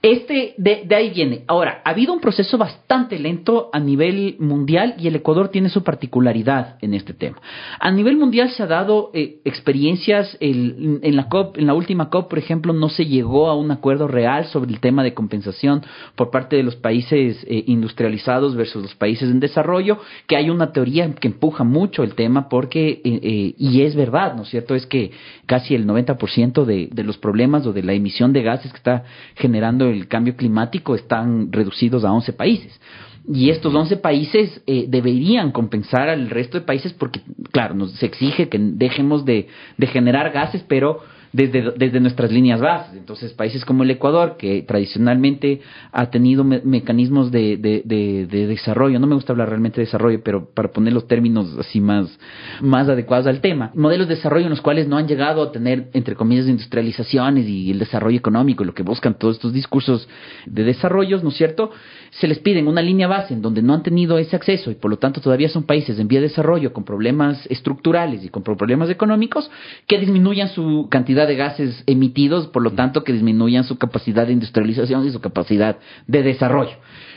este, de, ahí viene. Ahora, ha habido un proceso bastante lento a nivel mundial y el Ecuador tiene su particularidad en este tema. A nivel mundial se ha dado eh, experiencias, en, la COP, en la última COP, por ejemplo, no se llegó a un acuerdo real sobre el tema de compensación por parte de los países eh, industrializados versus los países en desarrollo, que hay una teoría que empuja mucho el tema porque, eh, y es verdad, ¿no es cierto? Es que casi el 90% de, de los problemas o de la emisión de gases que está generando el cambio climático están reducidos a 11 países. Y estos 11 países eh, deberían compensar al resto de países porque, claro, nos se exige que dejemos de, de generar gases, pero desde, desde nuestras líneas bases. Entonces, países como el Ecuador, que tradicionalmente ha tenido mecanismos de, de, de, desarrollo, no me gusta hablar realmente de desarrollo, pero para poner los términos así más, más adecuados al tema, modelos de desarrollo en los cuales no han llegado a tener, entre comillas, industrializaciones y el desarrollo económico, lo que buscan todos estos discursos de desarrollos, ¿no es cierto? Se les piden una línea base en donde no han tenido ese acceso y por lo tanto todavía son países en vía de desarrollo con problemas estructurales y con problemas económicos que disminuyan su cantidad de gases emitidos, por lo tanto que disminuyan su capacidad de industrialización y su capacidad de desarrollo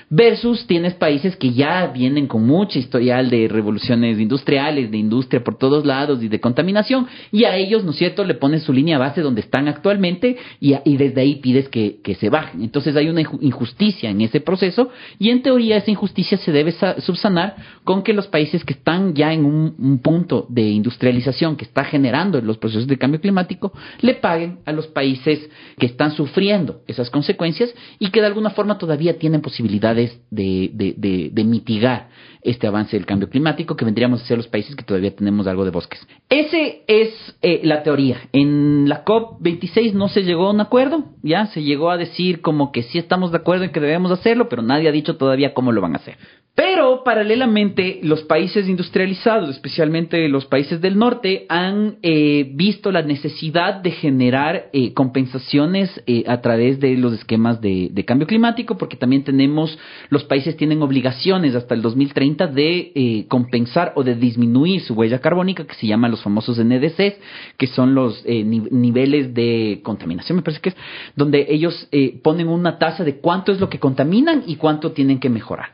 versus tienes países que ya vienen con mucha historial de revoluciones industriales, de industria por todos lados y de contaminación, y a ellos, ¿no es cierto?, le pones su línea base donde están actualmente y, desde ahí pides que, que, se bajen. Entonces hay una injusticia en ese proceso y en teoría esa injusticia se debe subsanar con que los países que están ya en un, un punto de industrialización que está generando los procesos de cambio climático, le paguen a los países que están sufriendo esas consecuencias y que de alguna forma todavía tienen posibilidad de, mitigar este avance del cambio climático, que vendríamos a ser los países que todavía tenemos algo de bosques. Ese es eh, la teoría. En la COP26 no se llegó a un acuerdo, ya se llegó a decir como que sí estamos de acuerdo en que debemos hacerlo, pero nadie ha dicho todavía cómo lo van a hacer. Pero paralelamente los países industrializados, especialmente los países del norte, han eh, visto la necesidad de generar eh, compensaciones eh, a través de los esquemas de, cambio climático, porque también tenemos, los países tienen obligaciones hasta el 2030 de compensar o de disminuir su huella carbónica, que se llaman los famosos NDCs, que son los niveles de contaminación, me parece que es, donde ellos ponen una tasa de cuánto es lo que contaminan y cuánto tienen que mejorar.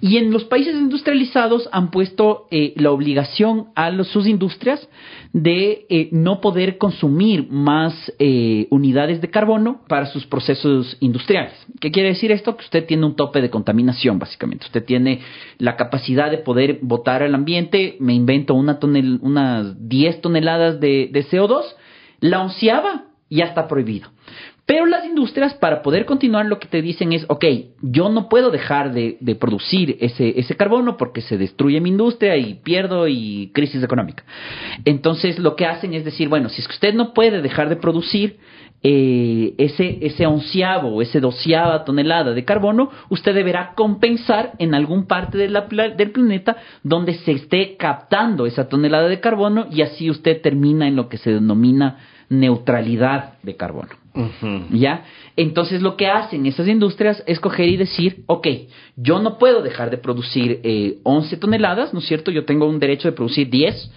Y los países industrializados han puesto eh, la obligación a sus industrias de eh, no poder consumir más eh, unidades de carbono para sus procesos industriales. ¿Qué quiere decir esto? Que usted tiene un tope de contaminación, básicamente. Usted tiene la capacidad de poder botar al ambiente, me invento una tonel, unas 10 toneladas de, de CO2, la onceaba ya está prohibido. Pero las industrias, para poder continuar, lo que te dicen es, ok, yo no puedo dejar de, producir ese, ese carbono porque se destruye mi industria y pierdo y crisis económica. Entonces, lo que hacen es decir, bueno, si es que usted no puede dejar de producir eh, ese, ese onceavo ese doceava tonelada de carbono, usted deberá compensar en algún parte del planeta donde se esté captando esa tonelada de carbono y así usted termina en lo que se denomina neutralidad de carbono. ¿Ya? Entonces lo que hacen esas industrias es coger y decir, ok, yo no puedo dejar de producir eh, 11 toneladas, ¿no es cierto? Yo tengo un derecho de producir 10,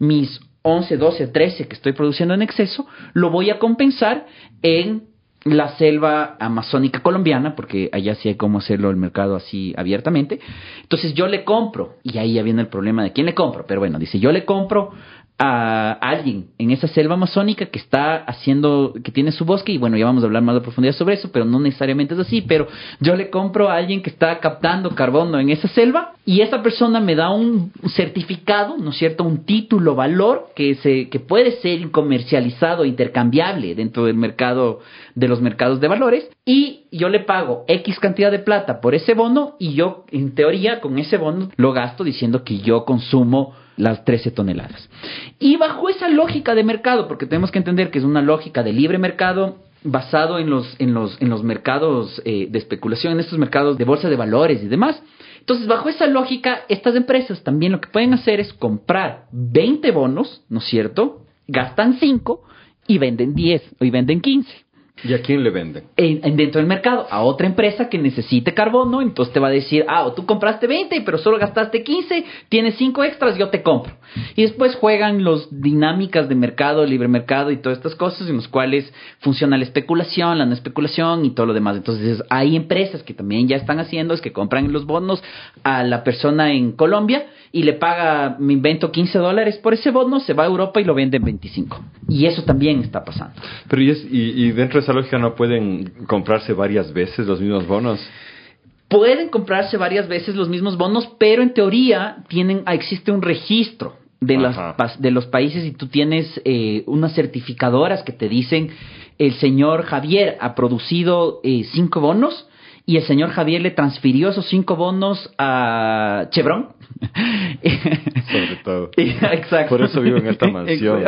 mis 11, 12, 13 que estoy produciendo en exceso, lo voy a compensar en la selva amazónica colombiana, porque allá sí hay cómo hacerlo el mercado así abiertamente. Entonces yo le compro, y ahí ya viene el problema de quién le compro, pero bueno, dice, yo le compro a alguien en esa selva amazónica que está haciendo, que tiene su bosque, y bueno, ya vamos a hablar más de profundidad sobre eso, pero no necesariamente es así, pero yo le compro a alguien que está captando carbono en esa selva y esa persona me da un certificado, ¿no es cierto? Un título, valor que, se, que puede ser comercializado, intercambiable dentro del mercado, de los mercados de valores, y yo le pago X cantidad de plata por ese bono y yo, en teoría, con ese bono lo gasto diciendo que yo consumo las 13 toneladas. Y bajo esa lógica de mercado, porque tenemos que entender que es una lógica de libre mercado basado en los, en los, en los mercados eh, de especulación, en estos mercados de bolsa de valores y demás. Entonces, bajo esa lógica, estas empresas también lo que pueden hacer es comprar 20 bonos, ¿no es cierto? Gastan 5 y venden 10 y venden 15. ¿Y a quién le venden? En, dentro del mercado, a otra empresa que necesite carbono, entonces te va a decir, ah, tú compraste 20, pero solo gastaste 15, tienes 5 extras, yo te compro. Y después juegan los dinámicas de mercado, libre mercado y todas estas cosas en los cuales funciona la especulación, la no especulación y todo lo demás. Entonces hay empresas que también ya están haciendo, es que compran los bonos a la persona en Colombia y le paga, me invento 15 dólares por ese bono, se va a Europa y lo vende en 25. Y eso también está pasando. Pero y, y dentro de esa lógica no pueden comprarse varias veces los mismos bonos. Pueden comprarse varias veces los mismos bonos, pero en teoría tienen, existe un registro de, las, de los países y tú tienes eh, unas certificadoras que te dicen el señor Javier ha producido eh, cinco bonos y el señor Javier le transfirió esos cinco bonos a Chevron Sobre todo. Exacto. Por eso vivo en esta mansión.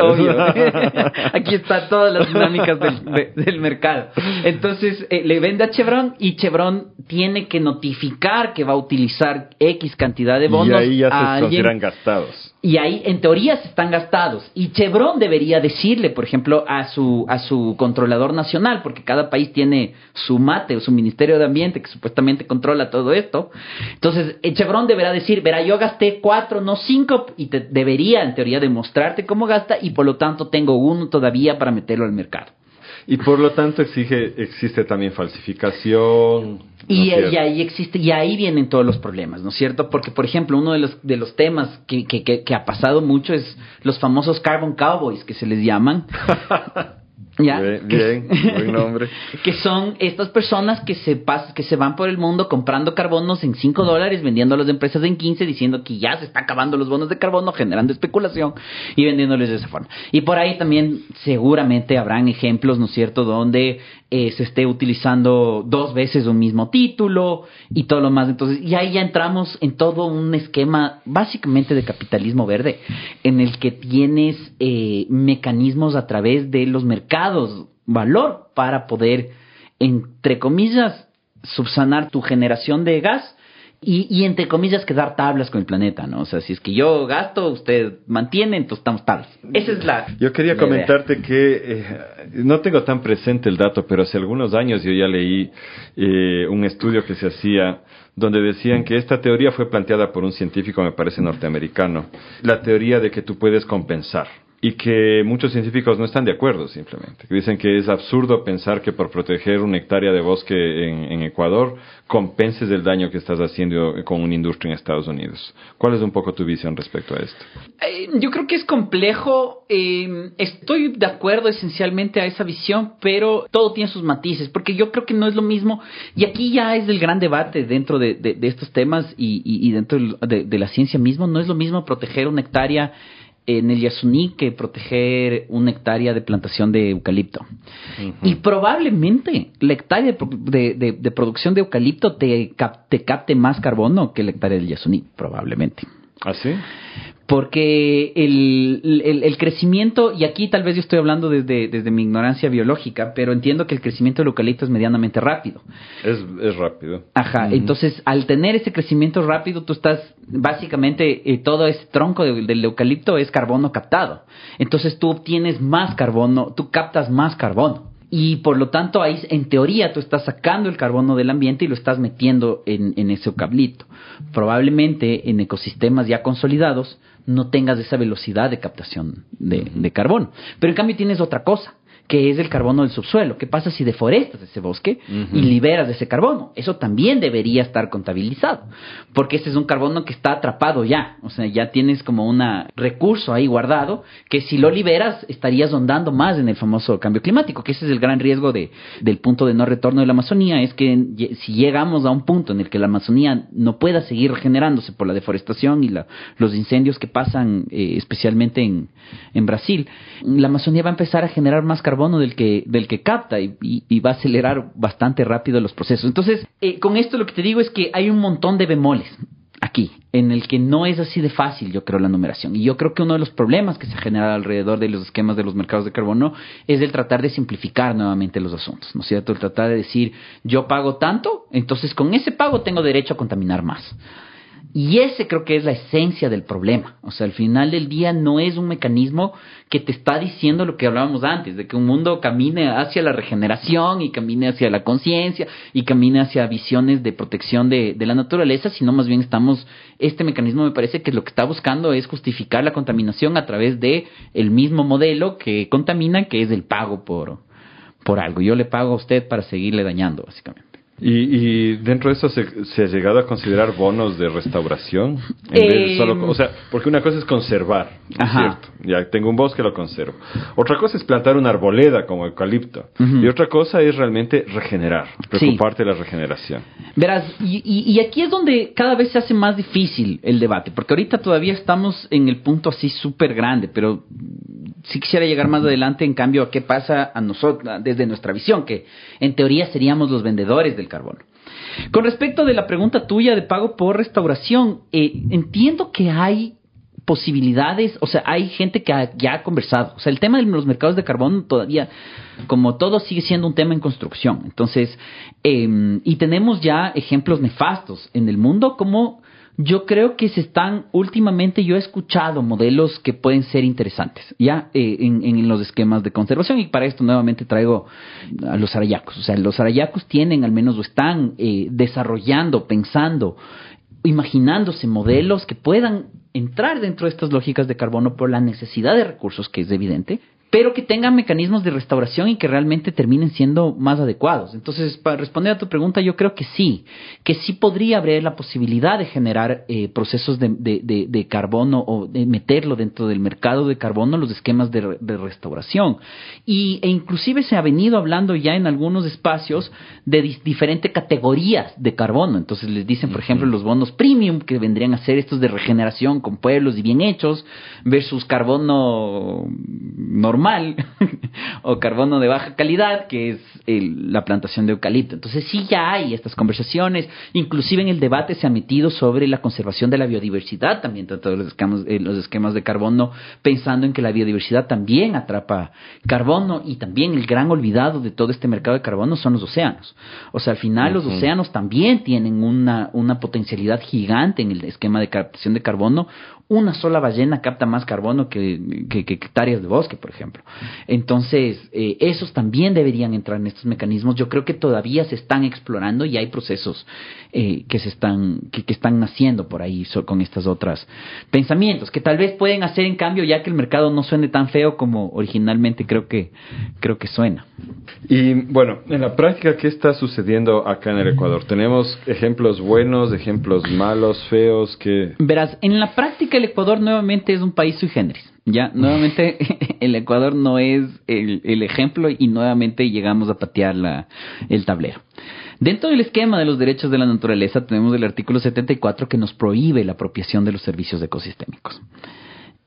Aquí están todas las dinámicas del, mercado. Entonces, eh, le vende a Chevron y Chevron tiene que notificar que va a utilizar X cantidad de bonos. Y ahí ya se consideran gastados. Y ahí, en teoría, se están gastados. Y Chevron debería decirle, por ejemplo, a su, a su controlador nacional, porque cada país tiene su mate o su Ministerio de Ambiente que supuestamente controla todo esto. Entonces, eh, Chevron deberá decir, verá, yo gasté cuatro, no cinco, y te debería, en teoría, demostrarte cómo gasta, y por lo tanto tengo uno todavía para meterlo al mercado. Y por lo tanto exige, existe también falsificación. Y, ahí existe, y ahí vienen todos los problemas, ¿no es cierto? Porque, por ejemplo, uno de los, de los temas que, que, que, ha pasado mucho es los famosos Carbon Cowboys, que se les llaman. ¿Ya? Bien, buen nombre. que son estas personas que se pas que se van por el mundo comprando carbonos en 5 dólares, vendiendo a las empresas en 15, diciendo que ya se está acabando los bonos de carbono, generando especulación y vendiéndoles de esa forma. Y por ahí también seguramente habrán ejemplos, ¿no es cierto?, donde eh, se esté utilizando dos veces un mismo título y todo lo más. Entonces, y ahí ya entramos en todo un esquema básicamente de capitalismo verde, en el que tienes eh, mecanismos a través de los mercados, valor para poder, entre comillas, subsanar tu generación de gas y, y, entre comillas quedar tablas con el planeta, ¿no? O sea, si es que yo gasto, usted mantiene, entonces estamos tablas. Esa es la. Yo quería comentarte que eh, no tengo tan presente el dato, pero hace algunos años yo ya leí eh, un estudio que se hacía donde decían que esta teoría fue planteada por un científico, me parece norteamericano, la teoría de que tú puedes compensar y que muchos científicos no están de acuerdo simplemente. Dicen que es absurdo pensar que por proteger una hectárea de bosque en, Ecuador compenses el daño que estás haciendo con una industria en Estados Unidos. ¿Cuál es un poco tu visión respecto a esto? Eh, yo creo que es complejo. Eh, estoy de acuerdo esencialmente a esa visión, pero todo tiene sus matices, porque yo creo que no es lo mismo, y aquí ya es el gran debate dentro de, de, de estos temas y, y, y dentro de, de la ciencia mismo, no es lo mismo proteger una hectárea en el Yasuní que proteger una hectárea de plantación de eucalipto. Uh -huh. Y probablemente la hectárea de, de, de, producción de eucalipto te, cap, te capte más carbono que la hectárea del Yasuní, probablemente. ¿Ah, sí? Porque el, el, el, crecimiento, y aquí tal vez yo estoy hablando desde, desde mi ignorancia biológica, pero entiendo que el crecimiento del eucalipto es medianamente rápido. Es, es rápido. Ajá, uh -huh. entonces al tener ese crecimiento rápido, tú estás, básicamente, eh, todo ese tronco de, del eucalipto es carbono captado. Entonces tú obtienes más carbono, tú captas más carbono y por lo tanto ahí en teoría tú estás sacando el carbono del ambiente y lo estás metiendo en, en ese eucalipto. Probablemente en ecosistemas ya consolidados no tengas esa velocidad de captación de, de carbono, pero en cambio tienes otra cosa que es el carbono del subsuelo. ¿Qué pasa si deforestas ese bosque uh -huh. y liberas ese carbono? Eso también debería estar contabilizado, porque ese es un carbono que está atrapado ya, o sea, ya tienes como un recurso ahí guardado que si lo liberas estarías ondando más en el famoso cambio climático, que ese es el gran riesgo de, del punto de no retorno de la Amazonía, es que si llegamos a un punto en el que la Amazonía no pueda seguir regenerándose por la deforestación y la, los incendios que pasan eh, especialmente en, en Brasil, la Amazonía va a empezar a generar más carbono carbono del que, del que capta y, va a acelerar bastante rápido los procesos. Entonces, eh, con esto lo que te digo es que hay un montón de bemoles aquí, en el que no es así de fácil, yo creo, la numeración. Y yo creo que uno de los problemas que se ha generado alrededor de los esquemas de los mercados de carbono es el tratar de simplificar nuevamente los asuntos, ¿no es cierto? El tratar de decir, yo pago tanto, entonces con ese pago tengo derecho a contaminar más. Y ese creo que es la esencia del problema. O sea, al final del día no es un mecanismo que te está diciendo lo que hablábamos antes, de que un mundo camine hacia la regeneración y camine hacia la conciencia y camine hacia visiones de protección de, de, la naturaleza, sino más bien estamos, este mecanismo me parece que lo que está buscando es justificar la contaminación a través de el mismo modelo que contamina, que es el pago por, por algo. Yo le pago a usted para seguirle dañando, básicamente. Y, y, dentro de eso se, se, ha llegado a considerar bonos de restauración en eh, vez de solo, o sea, porque una cosa es conservar, Ajá. ¿cierto? Ya tengo un bosque lo conservo. Otra cosa es plantar una arboleda como eucalipto uh -huh. y otra cosa es realmente regenerar, preocuparte sí. de la regeneración. Verás, y, y, y, aquí es donde cada vez se hace más difícil el debate, porque ahorita todavía estamos en el punto así súper grande, pero sí quisiera llegar más adelante, en cambio, a qué pasa a nosotros desde nuestra visión, que en teoría seríamos los vendedores del carbono. Con respecto de la pregunta tuya de pago por restauración, eh, entiendo que hay posibilidades, o sea, hay gente que ya ha conversado. O sea, el tema de los mercados de carbono todavía, como todo, sigue siendo un tema en construcción. Entonces, eh, y tenemos ya ejemplos nefastos en el mundo como yo creo que se están, últimamente yo he escuchado modelos que pueden ser interesantes, ya, eh, en, en, los esquemas de conservación, y para esto nuevamente traigo a los arayacos. O sea, los arayacos tienen, al menos, o están eh, desarrollando, pensando, imaginándose modelos que puedan entrar dentro de estas lógicas de carbono por la necesidad de recursos, que es evidente, pero que tengan mecanismos de restauración y que realmente terminen siendo más adecuados. Entonces, para responder a tu pregunta, yo creo que sí, que sí podría haber la posibilidad de generar eh, procesos de, de, carbono o de meterlo dentro del mercado de carbono, los esquemas de, restauración. Y, e inclusive se ha venido hablando ya en algunos espacios de diferentes categorías de carbono. Entonces les dicen, por ejemplo, los bonos premium, que vendrían a ser estos de regeneración con pueblos y bien hechos, versus carbono normal o carbono de baja calidad, que es la plantación de eucalipto. Entonces sí ya hay estas conversaciones, inclusive en el debate se ha metido sobre la conservación de la biodiversidad también, todos los esquemas, eh, los esquemas de carbono, pensando en que la biodiversidad también atrapa carbono y también el gran olvidado de todo este mercado de carbono son los océanos. O sea, al final los océanos también tienen una, una potencialidad gigante en el esquema de captación de carbono, una sola ballena capta más carbono que, hectáreas de bosque, por ejemplo. Entonces, eh, esos también deberían entrar en estos mecanismos. Yo creo que todavía se están explorando y hay procesos eh, que se están, que, están naciendo por ahí con estas otras pensamientos, que tal vez pueden hacer en cambio ya que el mercado no suene tan feo como originalmente creo que, creo que suena. Y bueno, en la práctica, ¿qué está sucediendo acá en el Ecuador? ¿Tenemos ejemplos buenos, ejemplos malos, feos? que Verás, en la práctica el Ecuador nuevamente es un país sui generis. Ya, nuevamente el Ecuador no es el, ejemplo y nuevamente llegamos a patear la, el tablero. Dentro del esquema de los derechos de la naturaleza tenemos el artículo 74 que nos prohíbe la apropiación de los servicios ecosistémicos.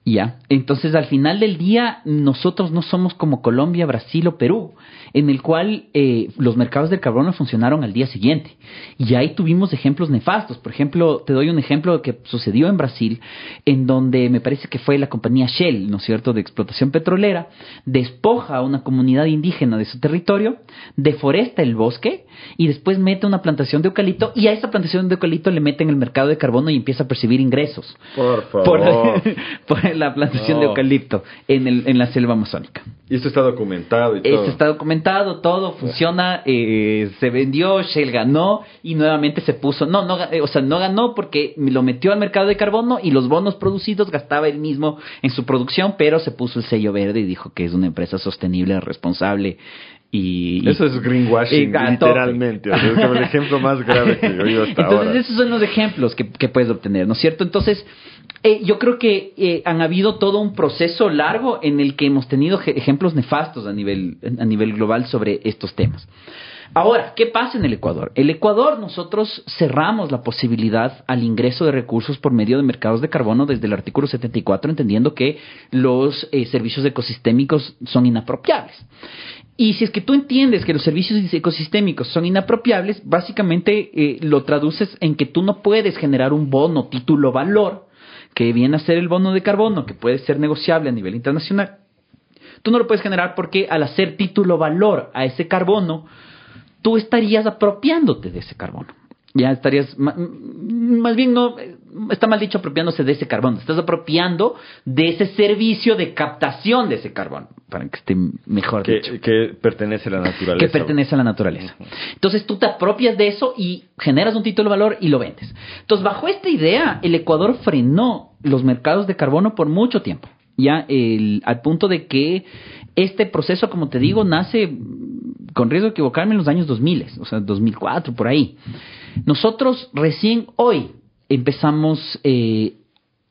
Ya, entonces al final del día nosotros no somos como Colombia, Brasil o Perú, en el cual eh, los mercados del carbono funcionaron al día siguiente. Y ahí tuvimos ejemplos nefastos. Por ejemplo, te doy un ejemplo que sucedió en Brasil, en donde me parece que fue la compañía Shell, ¿no es cierto?, de explotación petrolera, despoja a una comunidad indígena de su territorio, deforesta el bosque y después mete una plantación de eucalipto y a esa plantación de eucalipto le meten el mercado de carbono y empieza a percibir ingresos. Por favor. Por, la plantación de eucalipto en, el, en la selva amazónica. Y esto está documentado y todo. Esto está documentado, todo funciona, eh, se vendió, Shell ganó y nuevamente se puso, no, no, eh, o sea, no ganó porque lo metió al mercado de carbono y los bonos producidos gastaba él mismo en su producción, pero se puso el sello verde y dijo que es una empresa sostenible, responsable, y, Eso es greenwashing, literalmente. es el ejemplo más grave que he oído hasta Entonces, esos son los ejemplos que, que, puedes obtener, ¿no es cierto? Entonces, eh, yo creo que eh, han habido todo un proceso largo en el que hemos tenido ejemplos nefastos a nivel, a nivel global sobre estos temas. Ahora, ¿qué pasa en el Ecuador? El Ecuador nosotros cerramos la posibilidad al ingreso de recursos por medio de mercados de carbono desde el artículo 74, entendiendo que los eh, servicios ecosistémicos son inapropiables. Y si es que tú entiendes que los servicios ecosistémicos son inapropiables, básicamente lo traduces en que tú no puedes generar un bono título valor que viene a ser el bono de carbono, que puede ser negociable a nivel internacional, tú no lo puedes generar porque al hacer título valor a ese carbono, tú estarías apropiándote de ese carbono. Ya estarías, más bien no, está mal dicho apropiándose de ese carbono, estás apropiando de ese servicio de captación de ese carbono, para que esté mejor que, dicho. Que pertenece a la naturaleza. Que pertenece a la naturaleza. Entonces tú te apropias de eso y generas un título de valor y lo vendes. Entonces bajo esta idea, el Ecuador frenó los mercados de carbono por mucho tiempo, ya el, al punto de que este proceso, como te digo, nace con riesgo de equivocarme en los años 2000, o sea, 2004, por ahí. Nosotros recién hoy empezamos eh,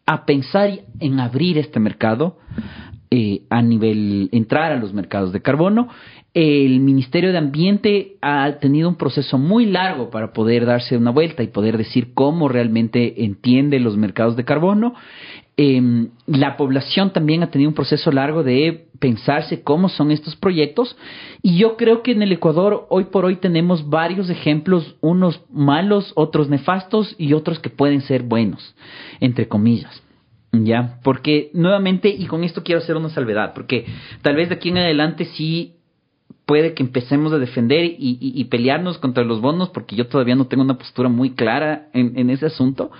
a pensar en abrir este mercado eh, a nivel, entrar a los mercados de carbono. El Ministerio de Ambiente ha tenido un proceso muy largo para poder darse una vuelta y poder decir cómo realmente entiende los mercados de carbono. Eh, la población también ha tenido un proceso largo de pensarse cómo son estos proyectos y yo creo que en el Ecuador hoy por hoy tenemos varios ejemplos, unos malos, otros nefastos y otros que pueden ser buenos, entre comillas. ¿Ya? Porque nuevamente, y con esto quiero hacer una salvedad, porque tal vez de aquí en adelante sí puede que empecemos a defender y, pelearnos contra los bonos, porque yo todavía no tengo una postura muy clara en, en ese asunto.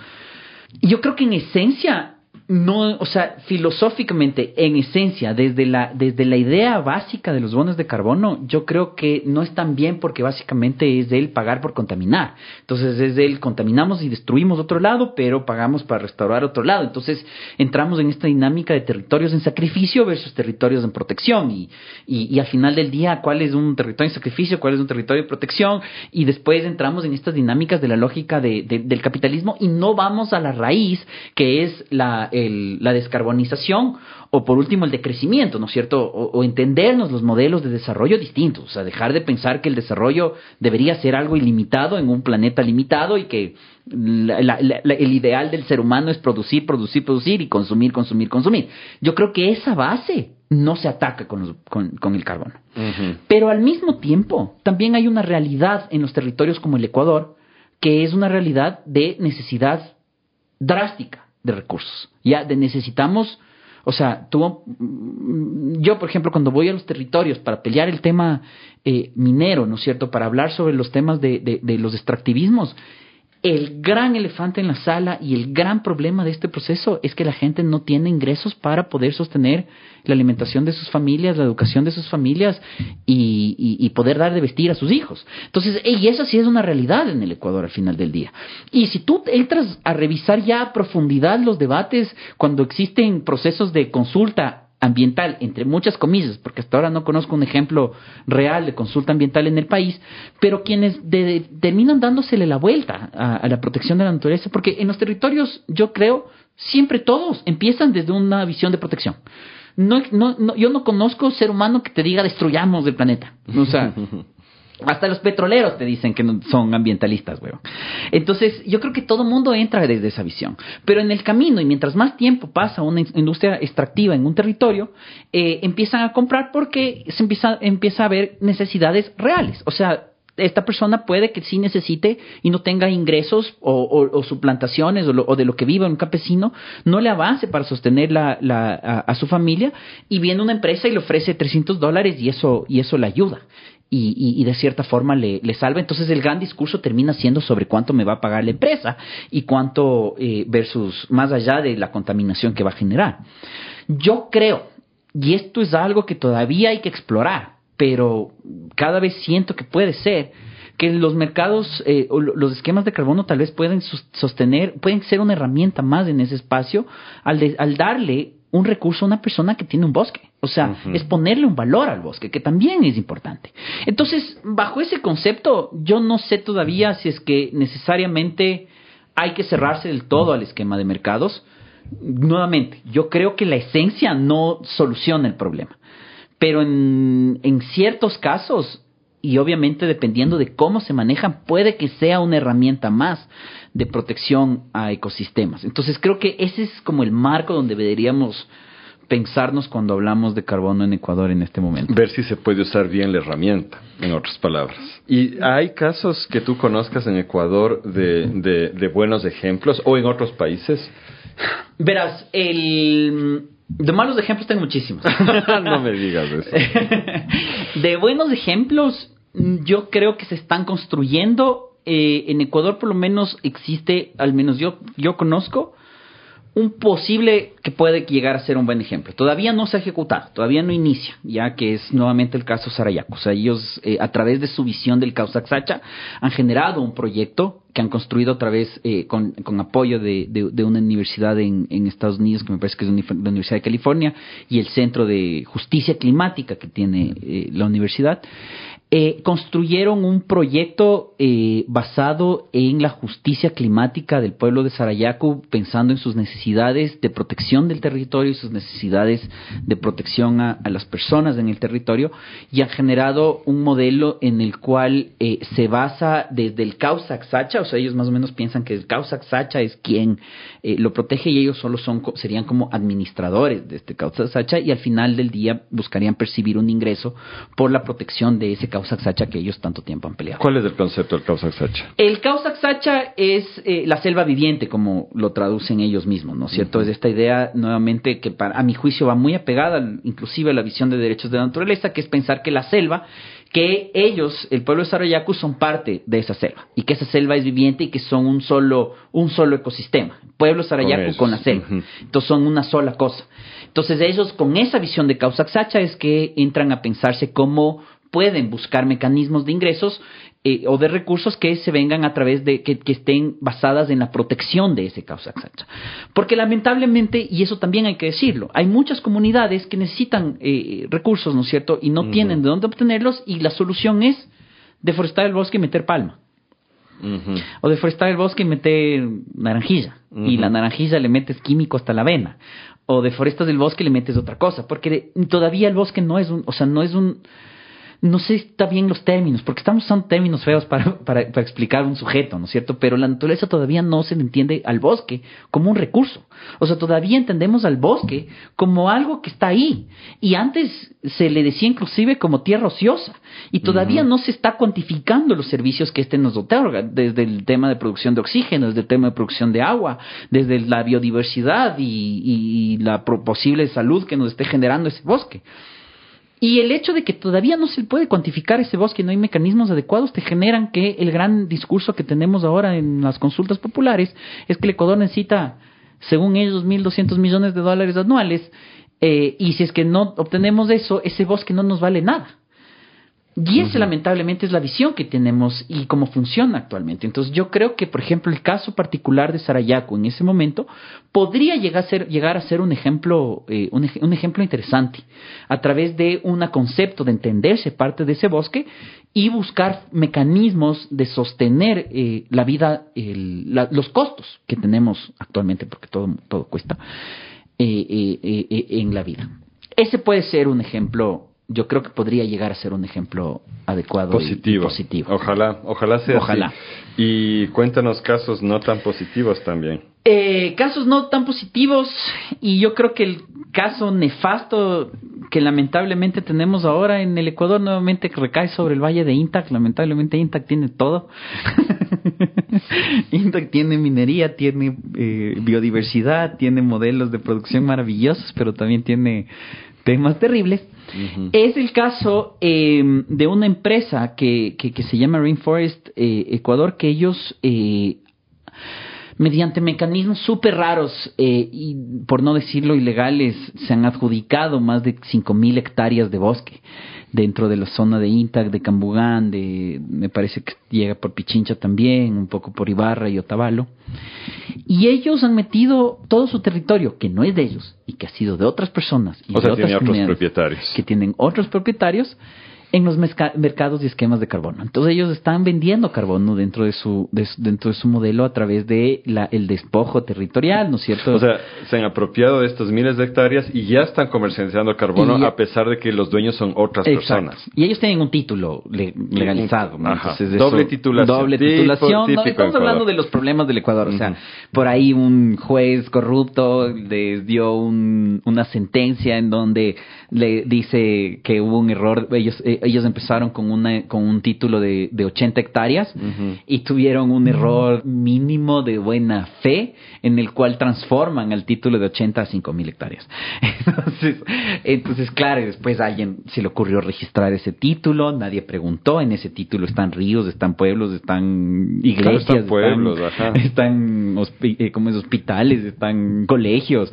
Y yo creo que en esencia no, o sea, filosóficamente, en esencia, desde la, desde la idea básica de los bonos de carbono, yo creo que no están bien porque básicamente es de él pagar por contaminar. Entonces es de él contaminamos y destruimos otro lado, pero pagamos para restaurar otro lado. Entonces entramos en esta dinámica de territorios en sacrificio versus territorios en protección. Y, y, al final del día, ¿cuál es un territorio en sacrificio? ¿Cuál es un territorio de protección? Y después entramos en estas dinámicas de la lógica de, del capitalismo y no vamos a la raíz, que es la la descarbonización o por último el decrecimiento, ¿no es cierto? O, entendernos los modelos de desarrollo distintos, o sea, dejar de pensar que el desarrollo debería ser algo ilimitado en un planeta limitado y que el ideal del ser humano es producir, producir, producir y consumir, consumir, consumir. Yo creo que esa base no se ataca con, con, el carbono. Pero al mismo tiempo, también hay una realidad en los territorios como el Ecuador, que es una realidad de necesidad drástica de recursos. Ya de necesitamos, o sea, tú, yo por ejemplo cuando voy a los territorios para pelear el tema eh, minero, ¿no es cierto? Para hablar sobre los temas de, de, de los extractivismos, el gran elefante en la sala y el gran problema de este proceso es que la gente no tiene ingresos para poder sostener la alimentación de sus familias, la educación de sus familias y, poder dar de vestir a sus hijos. Entonces, y eso sí es una realidad en el Ecuador al final del día. Y si tú entras a revisar ya a profundidad los debates cuando existen procesos de consulta ambiental, entre muchas comillas, porque hasta ahora no conozco un ejemplo real de consulta ambiental en el país, pero quienes terminan dándosele la vuelta a, la protección de la naturaleza, porque en los territorios, yo creo, siempre todos empiezan desde una visión de protección. No, no, yo no conozco ser humano que te diga destruyamos el planeta. O sea, Hasta los petroleros te dicen que no son ambientalistas, weón. Entonces, yo creo que todo mundo entra desde esa visión. Pero en el camino, y mientras más tiempo pasa una industria extractiva en un territorio, eh, empiezan a comprar porque se empieza, empieza a haber necesidades reales. O sea, esta persona puede que sí necesite y no tenga ingresos o, o, suplantaciones o, de lo que viva un campesino, no le avance para sostener la, la, a, su familia y viene una empresa y le ofrece 300 dólares y eso, y eso le ayuda y, de cierta forma le, le, salva. Entonces el gran discurso termina siendo sobre cuánto me va a pagar la empresa y cuánto eh, versus más allá de la contaminación que va a generar. Yo creo, y esto es algo que todavía hay que explorar, pero cada vez siento que puede ser, que los mercados eh, o los esquemas de carbono tal vez pueden sostener, pueden ser una herramienta más en ese espacio al, al darle un recurso a una persona que tiene un bosque. O sea, es ponerle un valor al bosque, que también es importante. Entonces, bajo ese concepto, yo no sé todavía si es que necesariamente hay que cerrarse del todo al esquema de mercados. Nuevamente, yo creo que la esencia no soluciona el problema. Pero en, en ciertos casos, y obviamente dependiendo de cómo se manejan, puede que sea una herramienta más de protección a ecosistemas. Entonces creo que ese es como el marco donde deberíamos pensarnos cuando hablamos de carbono en Ecuador en este momento. Ver si se puede usar bien la herramienta, en otras palabras. ¿Y hay casos que tú conozcas en Ecuador de, de, buenos ejemplos o en otros países? Verás, el... De malos ejemplos tengo muchísimos. no me digas eso. de buenos ejemplos, yo creo que se están construyendo. Eh, en Ecuador por lo menos existe, al menos yo, yo conozco, un posible que puede llegar a ser un buen ejemplo. Todavía no se ha ejecutado, todavía no inicia, ya que es nuevamente el caso Sarayaco. O sea, ellos, eh, a través de su visión del Sacha, han generado un proyecto que han construido a través, eh, con, apoyo de, una universidad en, Estados Unidos, que me parece que es la Universidad de California, y el Centro de Justicia Climática que tiene eh, la universidad. Eh, construyeron un proyecto basado en la justicia climática del pueblo de Sarayaku, pensando en sus necesidades de protección del territorio y sus necesidades de protección a, las personas en el territorio, y han generado un modelo en el cual se basa desde el causa Sacha, o sea, ellos más o menos piensan que el causa Sacha es quien lo protege y ellos solo son serían como administradores de este causa Sacha y al final del día buscarían percibir un ingreso por la protección de ese causa Sacha que ellos tanto tiempo han peleado. ¿Cuál es el concepto del causa Sacha? El causa Sacha es eh, la selva viviente, como lo traducen ellos mismos, ¿no es cierto? Es esta idea, nuevamente, que para, a mi juicio va muy apegada, inclusive a la visión de derechos de la naturaleza, que es pensar que la selva que ellos, el pueblo de Sarayaku, son parte de esa selva y que esa selva es viviente y que son un solo, un solo ecosistema. Pueblo Sarayaku con, la selva. Entonces son una sola cosa. Entonces ellos con esa visión de causa Sacha es que entran a pensarse cómo pueden buscar mecanismos de ingresos eh, o de recursos que se vengan a través de que, estén basadas en la protección de ese causa exacta. Porque lamentablemente, y eso también hay que decirlo, hay muchas comunidades que necesitan eh, recursos, ¿no es cierto? Y no tienen de dónde obtenerlos y la solución es deforestar el bosque y meter palma. O deforestar el bosque y meter naranjilla. Y la naranjilla le metes químico hasta la vena. O deforestas el bosque y le metes otra cosa. Porque todavía el bosque no es un, o sea, no es un, no sé si está bien los términos, porque estamos usando términos feos para, para, explicar un sujeto, ¿no es cierto? Pero la naturaleza todavía no se le entiende al bosque como un recurso. O sea, todavía entendemos al bosque como algo que está ahí. Y antes se le decía inclusive como tierra ociosa. Y todavía no se está cuantificando los servicios que éste nos otorga, desde el tema de producción de oxígeno, desde el tema de producción de agua, desde la biodiversidad y, y la posible salud que nos esté generando ese bosque. Y el hecho de que todavía no se puede cuantificar ese bosque, no hay mecanismos adecuados, te generan que el gran discurso que tenemos ahora en las consultas populares es que el Ecuador necesita, según ellos, 1.200 millones de dólares anuales, eh, y si es que no obtenemos eso, ese bosque no nos vale nada. Y esa lamentablemente es la visión que tenemos y cómo funciona actualmente. Entonces yo creo que, por ejemplo, el caso particular de Sarayaku en ese momento podría llegar a ser, llegar a ser un ejemplo, eh, un, ejemplo interesante a través de un concepto de entenderse parte de ese bosque y buscar mecanismos de sostener eh, la vida, los costos que tenemos actualmente, porque todo, todo cuesta, eh, en la vida. Ese puede ser un ejemplo yo creo que podría llegar a ser un ejemplo adecuado positivo. Y positivo. Ojalá, ojalá sea ojalá. Y cuéntanos casos no tan positivos también. Eh, casos no tan positivos y yo creo que el caso nefasto que lamentablemente tenemos ahora en el Ecuador nuevamente recae sobre el Valle de Intac. Lamentablemente Intac tiene todo. Intac tiene minería, tiene eh, biodiversidad, tiene modelos de producción maravillosos, pero también tiene temas terribles. Es el caso em, de una empresa que, que, se llama Rainforest eh, Ecuador, que ellos, eh, mediante mecanismos súper raros eh, y, por no decirlo, ilegales, se han adjudicado más de 5.000 hectáreas de bosque dentro de la zona de Intac, de Cambugán, de, me parece que llega por Pichincha también, un poco por Ibarra y Otavalo. Y ellos han metido todo su territorio, que no es de ellos, y que ha sido de otras personas. Y o de otras otros propietarios. Que tienen otros propietarios en los mercados y esquemas de carbono. Entonces ellos están vendiendo carbono dentro de su dentro de su modelo a través de la, el despojo territorial, ¿no es cierto? O sea, se han apropiado de estos miles de hectáreas y ya están comercializando carbono a pesar de que los dueños son otras personas. Y ellos tienen un título legalizado. doble titulación. Doble titulación. estamos hablando de los problemas del Ecuador. O sea, por ahí un juez corrupto les dio una sentencia en donde le dice que hubo un error. Ellos eh, ellos empezaron con, una, con un título de, de 80 hectáreas y tuvieron un error mínimo de buena fe en el cual transforman el título de 80 a 5 mil hectáreas. Entonces, entonces, claro, después a alguien se le ocurrió registrar ese título, nadie preguntó, en ese título están ríos, están pueblos, están iglesias, están, pueblos, están, eh, como hospitales, están colegios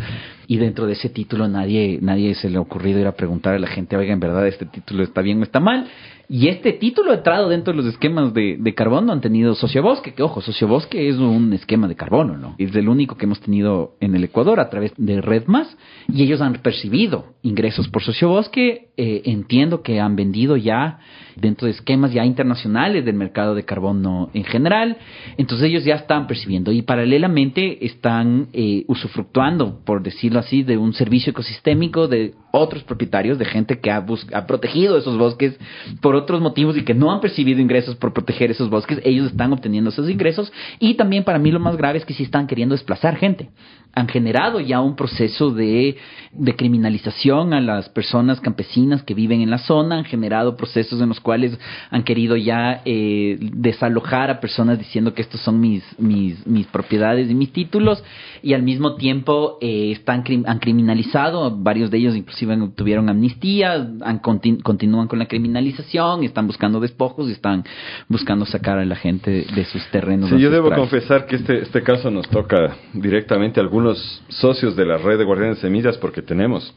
y dentro de ese título nadie nadie se le ha ocurrido ir a preguntar a la gente, oiga, en verdad este título está bien o está mal. Y este título ha entrado dentro de los esquemas de, de carbono han tenido sociobosque, que ojo, sociobosque es un esquema de carbono, ¿no? Es el único que hemos tenido en el Ecuador a través de Red Más y ellos han percibido ingresos por sociobosque. Eh, entiendo que han vendido ya dentro de esquemas ya internacionales del mercado de carbono en general. Entonces ellos ya están percibiendo y paralelamente están eh, usufructuando, por decirlo así, de un servicio ecosistémico de otros propietarios, de gente que ha, protegido esos bosques por otros motivos y que no han percibido ingresos por proteger esos bosques. Ellos están obteniendo esos ingresos y también para mí lo más grave es que sí están queriendo desplazar gente han generado ya un proceso de, de, criminalización a las personas campesinas que viven en la zona, han generado procesos en los cuales han querido ya eh, desalojar a personas diciendo que estos son mis, mis, mis propiedades y mis títulos y al mismo tiempo eh, están han, criminalizado, varios de ellos inclusive tuvieron amnistía, han continúan con la criminalización, están buscando despojos y están buscando sacar a la gente de sus terrenos. Sí, yo debo confesar que este, este caso nos toca directamente a algunos socios de la red de guardianes de semillas porque tenemos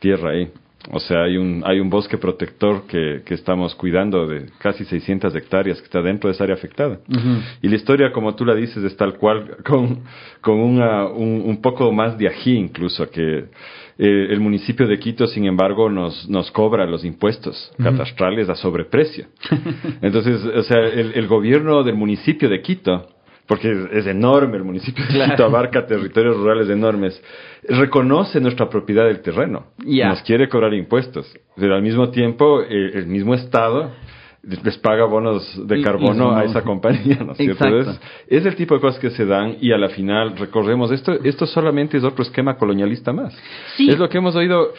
tierra ahí. O sea, hay un, hay un bosque protector que, que estamos cuidando de casi 600 hectáreas que está dentro de esa área afectada. Y la historia, como tú la dices, es tal cual, con, con una, un, un poco más de ají incluso, que eh, el municipio de Quito, sin embargo, nos, nos cobra los impuestos catastrales a sobreprecio. Entonces, o sea, el, el gobierno del municipio de Quito porque es, enorme el municipio de Quito, abarca territorios rurales enormes, reconoce nuestra propiedad del terreno, nos quiere cobrar impuestos, pero al mismo tiempo eh, el mismo Estado les paga bonos de carbono a esa compañía, ¿no es cierto? es el tipo de cosas que se dan y a la final recordemos, esto, esto solamente es otro esquema colonialista más. Es lo que hemos oído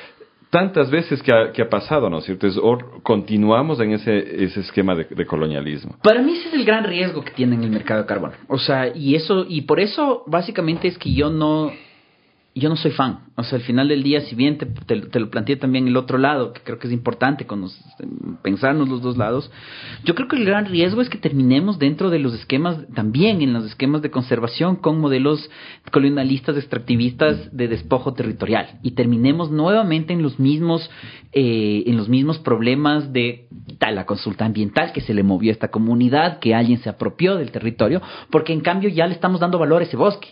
tantas veces que ha, pasado, ¿no es cierto? Es, continuamos en ese, ese esquema de, de, colonialismo. Para mí ese es el gran riesgo que tiene en el mercado de carbono. O sea, y eso, y por eso básicamente es que yo no, yo no soy fan. O sea, al final del día, si bien te, te, lo planteé también el otro lado, que creo que es importante pensarnos los dos lados, yo creo que el gran riesgo es que terminemos dentro de los esquemas, también en los esquemas de conservación, con modelos colonialistas, extractivistas de despojo territorial, y terminemos nuevamente en los mismos, eh, en los mismos problemas de la consulta ambiental que se le movió a esta comunidad, que alguien se apropió del territorio, porque en cambio ya le estamos dando valor a ese bosque.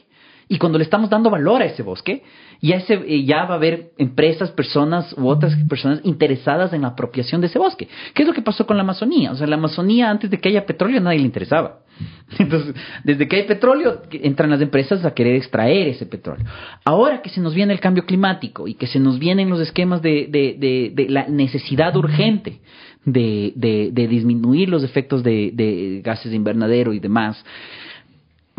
Y cuando le estamos dando valor a ese bosque, ya, ese, eh, ya va a haber empresas, personas u otras personas interesadas en la apropiación de ese bosque. ¿Qué es lo que pasó con la Amazonía? O sea, la Amazonía antes de que haya petróleo nadie le interesaba. Entonces, desde que hay petróleo, entran las empresas a querer extraer ese petróleo. Ahora que se nos viene el cambio climático y que se nos vienen los esquemas de, de, de, la necesidad urgente de, de, disminuir los efectos de, gases de invernadero y demás,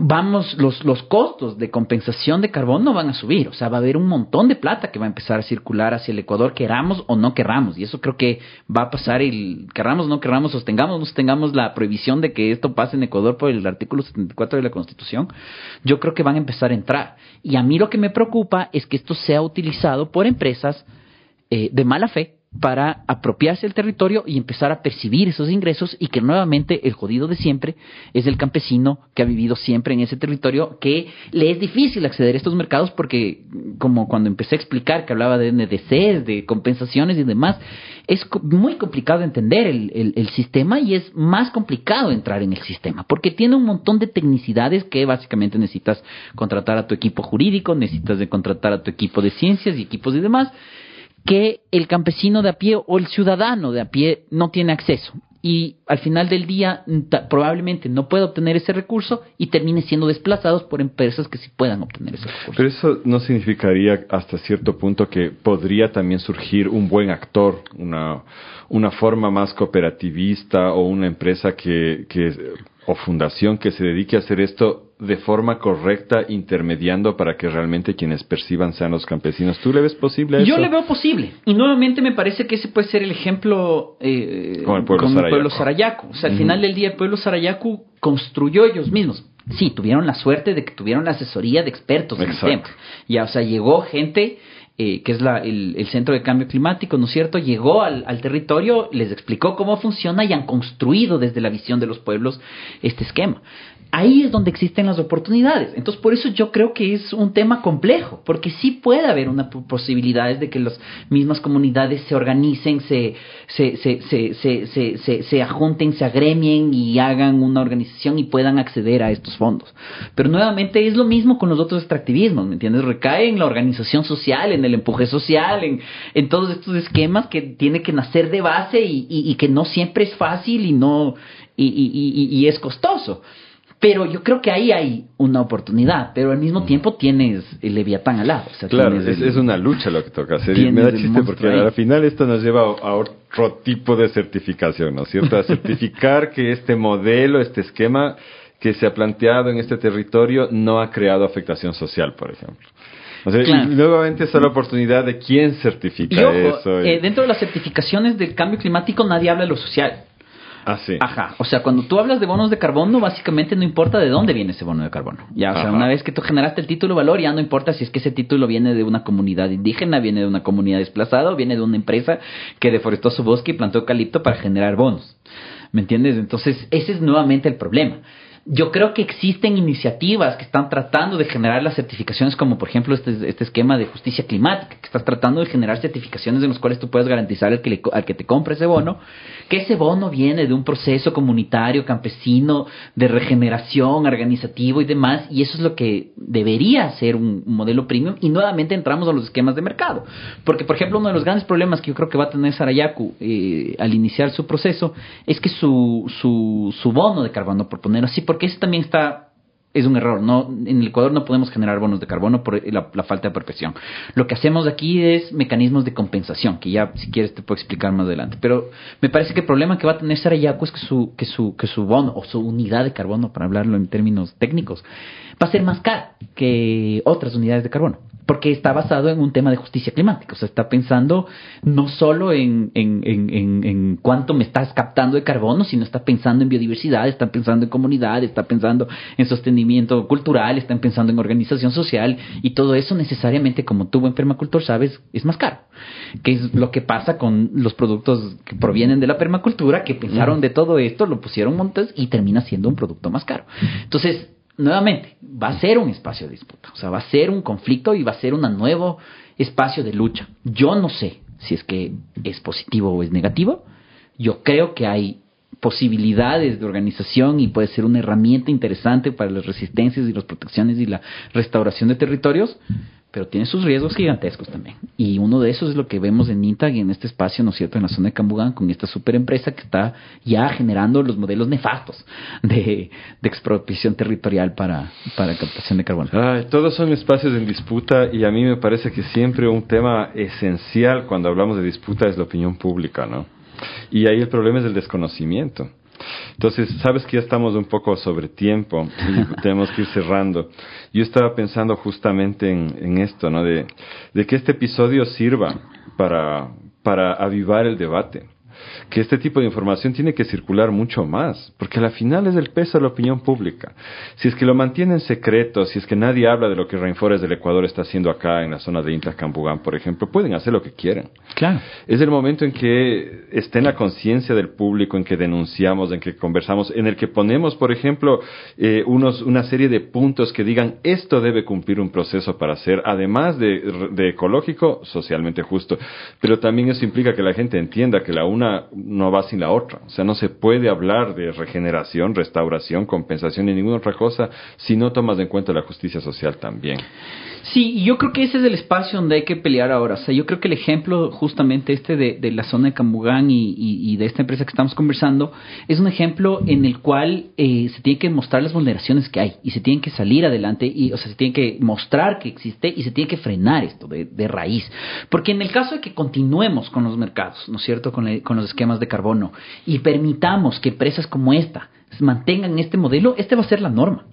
vamos, los, los costos de compensación de carbono van a subir, o sea, va a haber un montón de plata que va a empezar a circular hacia el Ecuador, queramos o no querramos, y eso creo que va a pasar, el querramos o no querramos, sostengamos o no sostengamos la prohibición de que esto pase en Ecuador por el artículo 74 de la Constitución, yo creo que van a empezar a entrar. Y a mí lo que me preocupa es que esto sea utilizado por empresas eh, de mala fe, para apropiarse del territorio y empezar a percibir esos ingresos y que nuevamente el jodido de siempre es el campesino que ha vivido siempre en ese territorio que le es difícil acceder a estos mercados porque como cuando empecé a explicar que hablaba de NDCs, de compensaciones y demás, es muy complicado entender el, el sistema y es más complicado entrar en el sistema porque tiene un montón de tecnicidades que básicamente necesitas contratar a tu equipo jurídico, necesitas de contratar a tu equipo de ciencias y equipos y demás que el campesino de a pie o el ciudadano de a pie no tiene acceso. Y al final del día probablemente no pueda obtener ese recurso y termine siendo desplazados por empresas que sí puedan obtener ese recurso. Pero eso no significaría hasta cierto punto que podría también surgir un buen actor, una, una forma más cooperativista o una empresa que, que o fundación que se dedique a hacer esto de forma correcta, intermediando para que realmente quienes perciban sean los campesinos. ¿Tú le ves posible a eso? Yo le veo posible. Y nuevamente me parece que ese puede ser el ejemplo eh, con el pueblo, Sarayaku. O sea, al final del día el pueblo Sarayaku construyó ellos mismos. Sí, tuvieron la suerte de que tuvieron la asesoría de expertos en el tema. Ya, o sea, llegó gente eh, que es la, el, Centro de Cambio Climático, ¿no es cierto? Llegó al, territorio, les explicó cómo funciona y han construido desde la visión de los pueblos este esquema ahí es donde existen las oportunidades. Entonces, por eso yo creo que es un tema complejo, porque sí puede haber una posibilidad de que las mismas comunidades se organicen, se, se, se, se, se, se, se ajunten, se agremien y hagan una organización y puedan acceder a estos fondos. Pero nuevamente es lo mismo con los otros extractivismos, ¿me entiendes? Recae en la organización social, en el empuje social, en, en todos estos esquemas que tiene que nacer de base y, y, y que no siempre es fácil y no y, es costoso. Pero yo creo que ahí hay una oportunidad, pero al mismo tiempo tienes el Leviatán al lado. claro, es, una lucha lo que toca hacer. Y me da chiste porque al final esto nos lleva a otro tipo de certificación, ¿no es cierto? A certificar que este modelo, este esquema que se ha planteado en este territorio no ha creado afectación social, por ejemplo. O sea, y nuevamente es la oportunidad de quién certifica eso. Eh, dentro de las certificaciones del cambio climático nadie habla de lo social. Ah, sí. Ajá. O sea, cuando tú hablas de bonos de carbono, básicamente no importa de dónde viene ese bono de carbono. Ya, o sea, una vez que tú generaste el título valor, ya no importa si es que ese título viene de una comunidad indígena, viene de una comunidad desplazada o viene de una empresa que deforestó su bosque y plantó eucalipto para generar bonos. ¿Me entiendes? Entonces, ese es nuevamente el problema. Yo creo que existen iniciativas que están tratando de generar las certificaciones, como por ejemplo este, este esquema de justicia climática, que estás tratando de generar certificaciones en las cuales tú puedes garantizar al que, le al que te compre ese bono, que ese bono viene de un proceso comunitario, campesino, de regeneración, organizativo y demás, y eso es lo que debería ser un, modelo premium, y nuevamente entramos a los esquemas de mercado. Porque, por ejemplo, uno de los grandes problemas que yo creo que va a tener Sarayaku eh, al iniciar su proceso es que su, su, su bono de carbono, por ponerlo así, porque ese también está es un error. No, en el Ecuador no podemos generar bonos de carbono por la, falta de perfección. Lo que hacemos aquí es mecanismos de compensación, que ya si quieres te puedo explicar más adelante. Pero me parece que el problema que va a tener Sarayaku es que su, que su, que su bono o su unidad de carbono, para hablarlo en términos técnicos, va a ser más cara que otras unidades de carbono. Porque está basado en un tema de justicia climática. O sea, está pensando no solo en, en, en, en, en cuánto me estás captando de carbono, sino está pensando en biodiversidad, está pensando en comunidad, está pensando en sostenimiento cultural, están pensando en organización social y todo eso necesariamente, como tú en permacultor sabes, es más caro. Que es lo que pasa con los productos que provienen de la permacultura, que pensaron de todo esto, lo pusieron montes y termina siendo un producto más caro. Entonces, nuevamente, va a ser un espacio de disputa, o sea, va a ser un conflicto y va a ser un nuevo espacio de lucha. Yo no sé si es que es positivo o es negativo. Yo creo que hay posibilidades de organización y puede ser una herramienta interesante para las resistencias y las protecciones y la restauración de territorios, pero tiene sus riesgos gigantescos también. Y uno de esos es lo que vemos en INTAG y en este espacio, ¿no es cierto?, en la zona de Cambugán, con esta superempresa que está ya generando los modelos nefastos de, de expropiación territorial para, para captación de carbono. Todos son espacios en disputa y a mí me parece que siempre un tema esencial cuando hablamos de disputa es la opinión pública, ¿no? Y ahí el problema es el desconocimiento. Entonces, sabes que ya estamos un poco sobre tiempo y tenemos que ir cerrando. Yo estaba pensando justamente en, en esto, ¿no? De, de, que este episodio sirva para, para avivar el debate. Que este tipo de información tiene que circular mucho más, porque a la final es el peso de la opinión pública. Si es que lo mantienen secreto, si es que nadie habla de lo que Rainforest del Ecuador está haciendo acá en la zona de Intacambugán, por ejemplo, pueden hacer lo que quieran. Claro. Es el momento en que esté en la conciencia del público, en que denunciamos, en que conversamos, en el que ponemos, por ejemplo, eh, unos, una serie de puntos que digan esto debe cumplir un proceso para ser, además de, de ecológico, socialmente justo. Pero también eso implica que la gente entienda que la una no va sin la otra. O sea, no se puede hablar de regeneración, restauración, compensación ni ninguna otra cosa si no tomas en cuenta la justicia social también. Sí, y yo creo que ese es el espacio donde hay que pelear ahora. O sea, yo creo que el ejemplo justamente este de, de la zona de Cambugán y, y, y, de esta empresa que estamos conversando es un ejemplo en el cual eh, se tienen que mostrar las vulneraciones que hay y se tienen que salir adelante y, o sea, se tiene que mostrar que existe y se tiene que frenar esto de, de raíz. Porque en el caso de que continuemos con los mercados, ¿no es cierto?, con los esquemas de carbono y permitamos que empresas como esta mantengan este modelo, este va a ser la norma.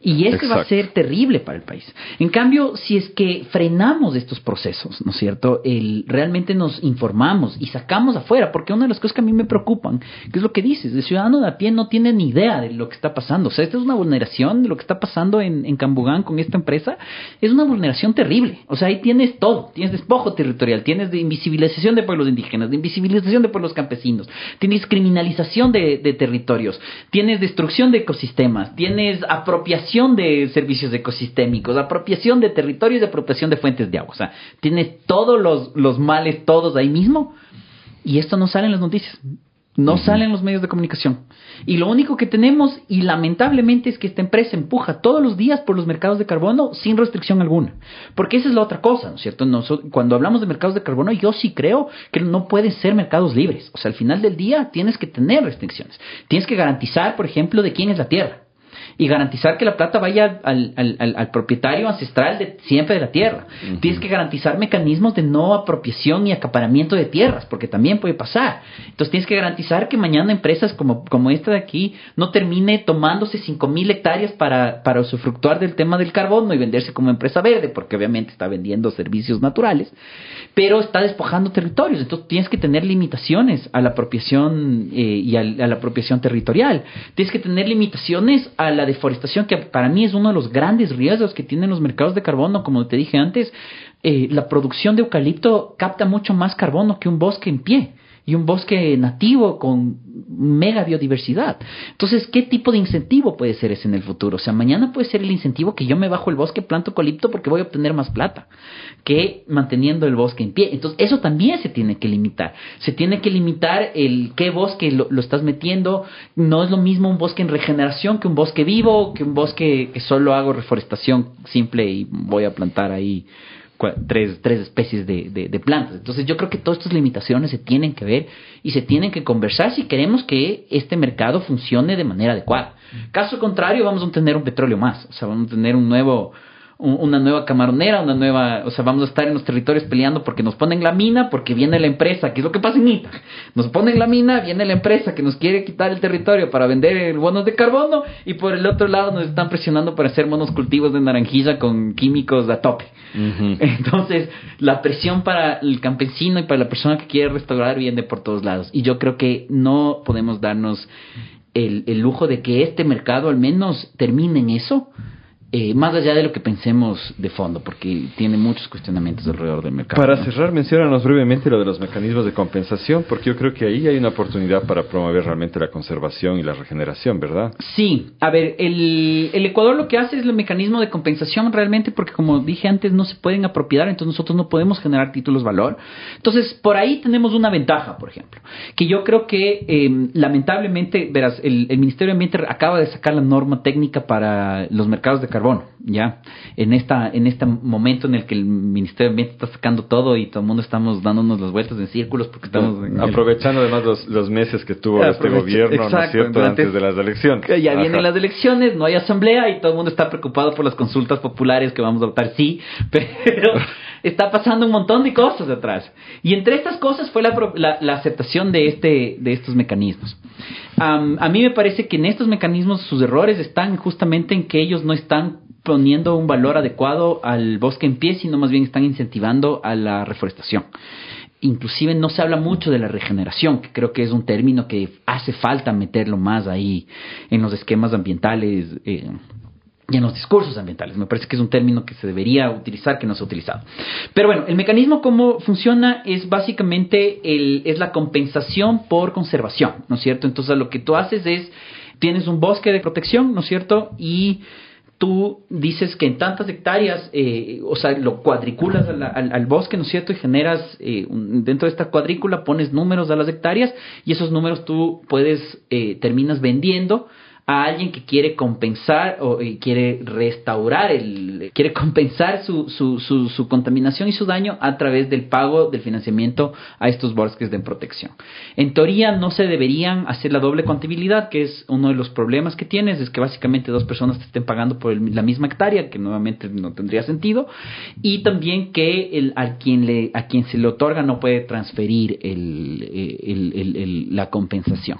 Y Exacto. va a ser terrible para el país. En cambio, si es que frenamos estos procesos, ¿no es cierto? El, realmente nos informamos y sacamos afuera, porque una de las cosas que a mí me preocupan, que es lo que dices, el ciudadano de a pie no tiene ni idea de lo que está pasando. O sea, esta es una vulneración de lo que está pasando en, en Cambugán con esta empresa. Es una vulneración terrible. O sea, ahí tienes todo. Tienes despojo territorial, tienes de invisibilización de pueblos indígenas, de invisibilización de pueblos campesinos, tienes criminalización de, de territorios, tienes destrucción de ecosistemas, tienes apropiación de servicios ecosistémicos, apropiación de territorios y apropiación de fuentes de agua. O sea, tienes todos los, los males, todos ahí mismo, y esto no sale en las noticias. No uh -huh. sale en los medios de comunicación. Y lo único que tenemos, y lamentablemente, es que esta empresa empuja todos los días por los mercados de carbono sin restricción alguna. Porque esa es la otra cosa, ¿no es cierto? Cuando hablamos de mercados de carbono, yo sí creo que no pueden ser mercados libres. O sea, al final del día tienes que tener restricciones. Tienes que garantizar, por ejemplo, de quién es la tierra. Y garantizar que la plata vaya al, al, al, propietario ancestral de siempre de la tierra. Tienes que garantizar mecanismos de no apropiación y acaparamiento de tierras, porque también puede pasar. Entonces tienes que garantizar que mañana empresas como, como esta de aquí no termine tomándose 5.000 hectáreas para, para usufructuar del tema del carbono y venderse como empresa verde, porque obviamente está vendiendo servicios naturales, pero está despojando territorios. Entonces tienes que tener limitaciones a la apropiación eh, y a, a la apropiación territorial. Tienes que tener limitaciones a la deforestación, que para mí es uno de los grandes riesgos que tienen los mercados de carbono, como te dije antes, eh, la producción de eucalipto capta mucho más carbono que un bosque en pie y un bosque nativo con mega biodiversidad. Entonces, ¿qué tipo de incentivo puede ser ese en el futuro? O sea, mañana puede ser el incentivo que yo me bajo el bosque, planto eucalipto porque voy a obtener más plata que manteniendo el bosque en pie. Entonces, eso también se tiene que limitar. Se tiene que limitar el qué bosque lo, lo estás metiendo. No es lo mismo un bosque en regeneración que un bosque vivo, que un bosque que solo hago reforestación simple y voy a plantar ahí tres, tres especies de, de, plantas. Entonces yo creo que todas estas limitaciones se tienen que ver y se tienen que conversar si queremos que este mercado funcione de manera adecuada. Caso contrario, vamos a tener un petróleo más, o sea, vamos a tener un nuevo una nueva camaronera, una nueva, o sea, vamos a estar en los territorios peleando porque nos ponen la mina, porque viene la empresa, que es lo que pasa en ITA. Nos ponen la mina, viene la empresa que nos quiere quitar el territorio para vender bonos de carbono y por el otro lado nos están presionando para hacer monoscultivos de naranjilla con químicos a tope. Entonces, la presión para el campesino y para la persona que quiere restaurar viene por todos lados. Y yo creo que no podemos darnos el, el lujo de que este mercado al menos termine en eso eh, más allá de lo que pensemos de fondo, porque tiene muchos cuestionamientos alrededor del mercado. Para cerrar, mencionanos brevemente lo de los mecanismos de compensación, porque yo creo que ahí hay una oportunidad para promover realmente la conservación y la regeneración, ¿verdad? Sí, a ver, el, el Ecuador lo que hace es el mecanismo de compensación realmente, porque como dije antes, no se pueden apropiar, entonces nosotros no podemos generar títulos valor. Entonces, por ahí tenemos una ventaja, por ejemplo, que yo creo que em, lamentablemente, verás, el, el Ministerio de Ambiente acaba de sacar la norma técnica para los mercados de carbono, ya, en esta, en este momento en el que el Ministerio de Ambiente está sacando todo y todo el mundo estamos dándonos las vueltas en círculos porque estamos aprovechando además los, los, meses que tuvo este gobierno, ¿no es cierto? Antes de las elecciones. Ya vienen las elecciones, no hay asamblea y todo el mundo está preocupado por las consultas populares que vamos a votar sí, pero está pasando un montón de cosas detrás. Y entre estas cosas fue la, la, aceptación de, este, de estos mecanismos. a mí me parece que en estos mecanismos sus errores están justamente en que ellos no están poniendo un valor adecuado al bosque en pie, sino más bien están incentivando a la reforestación. Inclusive no se habla mucho de la regeneración, que creo que es un término que hace falta meterlo más ahí en los esquemas ambientales. Eh, y en los discursos ambientales. Me parece que es un término que se debería utilizar, que no se ha utilizado. Pero bueno, el mecanismo cómo funciona es básicamente el, es la compensación por conservación, ¿no es cierto? Entonces lo que tú haces es, tienes un bosque de protección, ¿no es cierto? Y tú dices que en tantas hectáreas, eh, o sea, lo cuadriculas al, bosque, ¿no es cierto? Y generas, eh, dentro de esta cuadrícula pones números a las hectáreas y esos números tú puedes, eh, terminas vendiendo a alguien que quiere compensar o quiere restaurar el quiere compensar su, su, su, contaminación y su daño a través del pago del financiamiento a estos bosques de protección. En teoría no se deberían hacer la doble contabilidad, que es uno de los problemas que tienes, es que básicamente dos personas te estén pagando por la misma hectárea, que nuevamente no tendría sentido, y también que el, a quien le a quien se le otorga no puede transferir el, la compensación.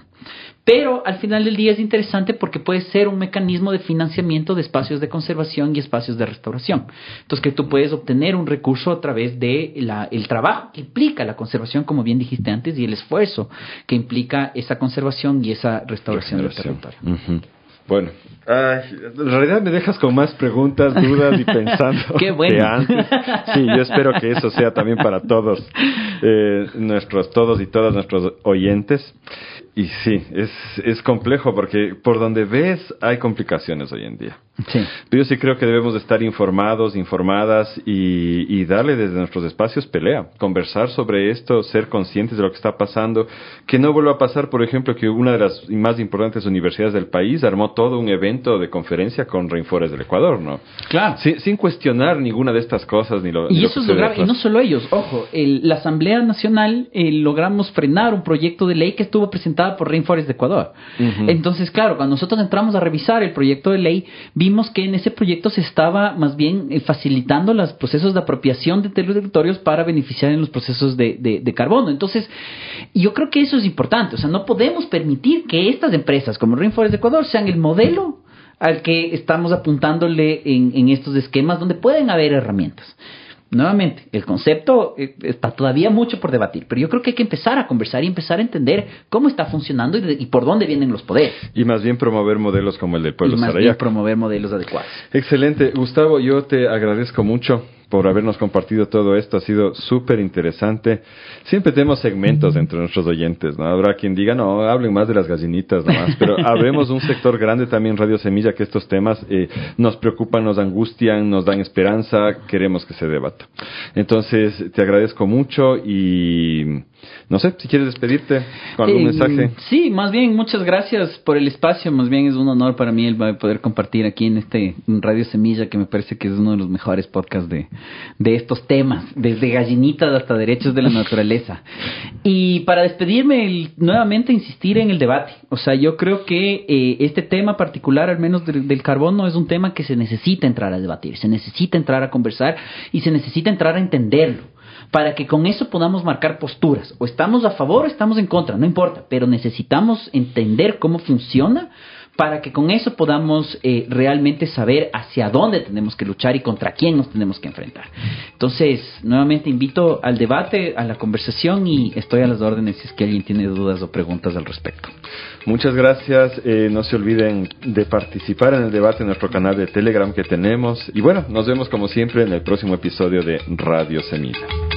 Pero al final del día es interesante porque puede ser un mecanismo de financiamiento de espacios de conservación y espacios de restauración. Entonces que tú puedes obtener un recurso a través de la, el trabajo que implica la conservación, como bien dijiste antes, y el esfuerzo que implica esa conservación y esa restauración del territorio. Bueno, en realidad me dejas con más preguntas, dudas y pensando Qué bueno. que antes. Sí, yo espero que eso sea también para todos eh, nuestros, todos y todas nuestros oyentes. Y sí, es, es complejo porque por donde ves hay complicaciones hoy en día. Sí. Pero yo sí creo que debemos de estar informados, informadas y, y, darle desde nuestros espacios pelea, conversar sobre esto, ser conscientes de lo que está pasando, que no vuelva a pasar, por ejemplo, que una de las más importantes universidades del país armó todo un evento de conferencia con Rainforest del Ecuador, ¿no? Claro. Sin, sin cuestionar ninguna de estas cosas ni lo Y eso es lo grave, y no solo ellos, ojo, el, la asamblea Asamblea Nacional eh, logramos frenar un proyecto de ley que estuvo presentado por Rainforest de Ecuador. Entonces, claro, cuando nosotros entramos a revisar el proyecto de ley, vimos que en ese proyecto se estaba más bien eh, facilitando los procesos de apropiación de territorios para beneficiar en los procesos de, de carbono. Entonces, yo creo que eso es importante. O sea, no podemos permitir que estas empresas como Rainforest de Ecuador sean el modelo al que estamos apuntándole en, estos esquemas donde pueden haber herramientas. Nuevamente, el concepto eh, está todavía mucho por debatir, pero yo creo que hay que empezar a conversar y empezar a entender cómo está funcionando y, por dónde vienen los poderes. Y más bien promover modelos como el del pueblo Y más bien promover modelos adecuados. Excelente. Gustavo, yo te agradezco mucho por habernos compartido todo esto. Ha sido súper interesante. Siempre tenemos segmentos entre nuestros oyentes, ¿no? Habrá quien diga, no, hablen más de las gallinitas nomás, pero habremos un sector grande también, Radio Semilla, que estos temas eh, nos preocupan, nos angustian, nos dan esperanza, queremos que se debata. Entonces, te agradezco mucho y no sé, si quieres despedirte con algún eh, mensaje. Sí, más bien, muchas gracias por el espacio. Más bien es un honor para mí el poder compartir aquí en este Radio Semilla, que me parece que es uno de los mejores podcasts de, de estos temas, desde gallinitas hasta derechos de la naturaleza. Y para despedirme, nuevamente insistir en el debate. O sea, yo creo que eh, este tema particular, al menos del, del carbono, es un tema que se necesita entrar a debatir, se necesita entrar a conversar y se necesita entrar a entenderlo para que con eso podamos marcar posturas. O estamos a favor o estamos en contra, no importa, pero necesitamos entender cómo funciona para que con eso podamos eh, realmente saber hacia dónde tenemos que luchar y contra quién nos tenemos que enfrentar. Entonces, nuevamente invito al debate, a la conversación y estoy a las órdenes si es que alguien tiene dudas o preguntas al respecto. Muchas gracias. Eh, no se olviden de participar en el debate en nuestro canal de Telegram que tenemos. Y bueno, nos vemos como siempre en el próximo episodio de Radio Semilla.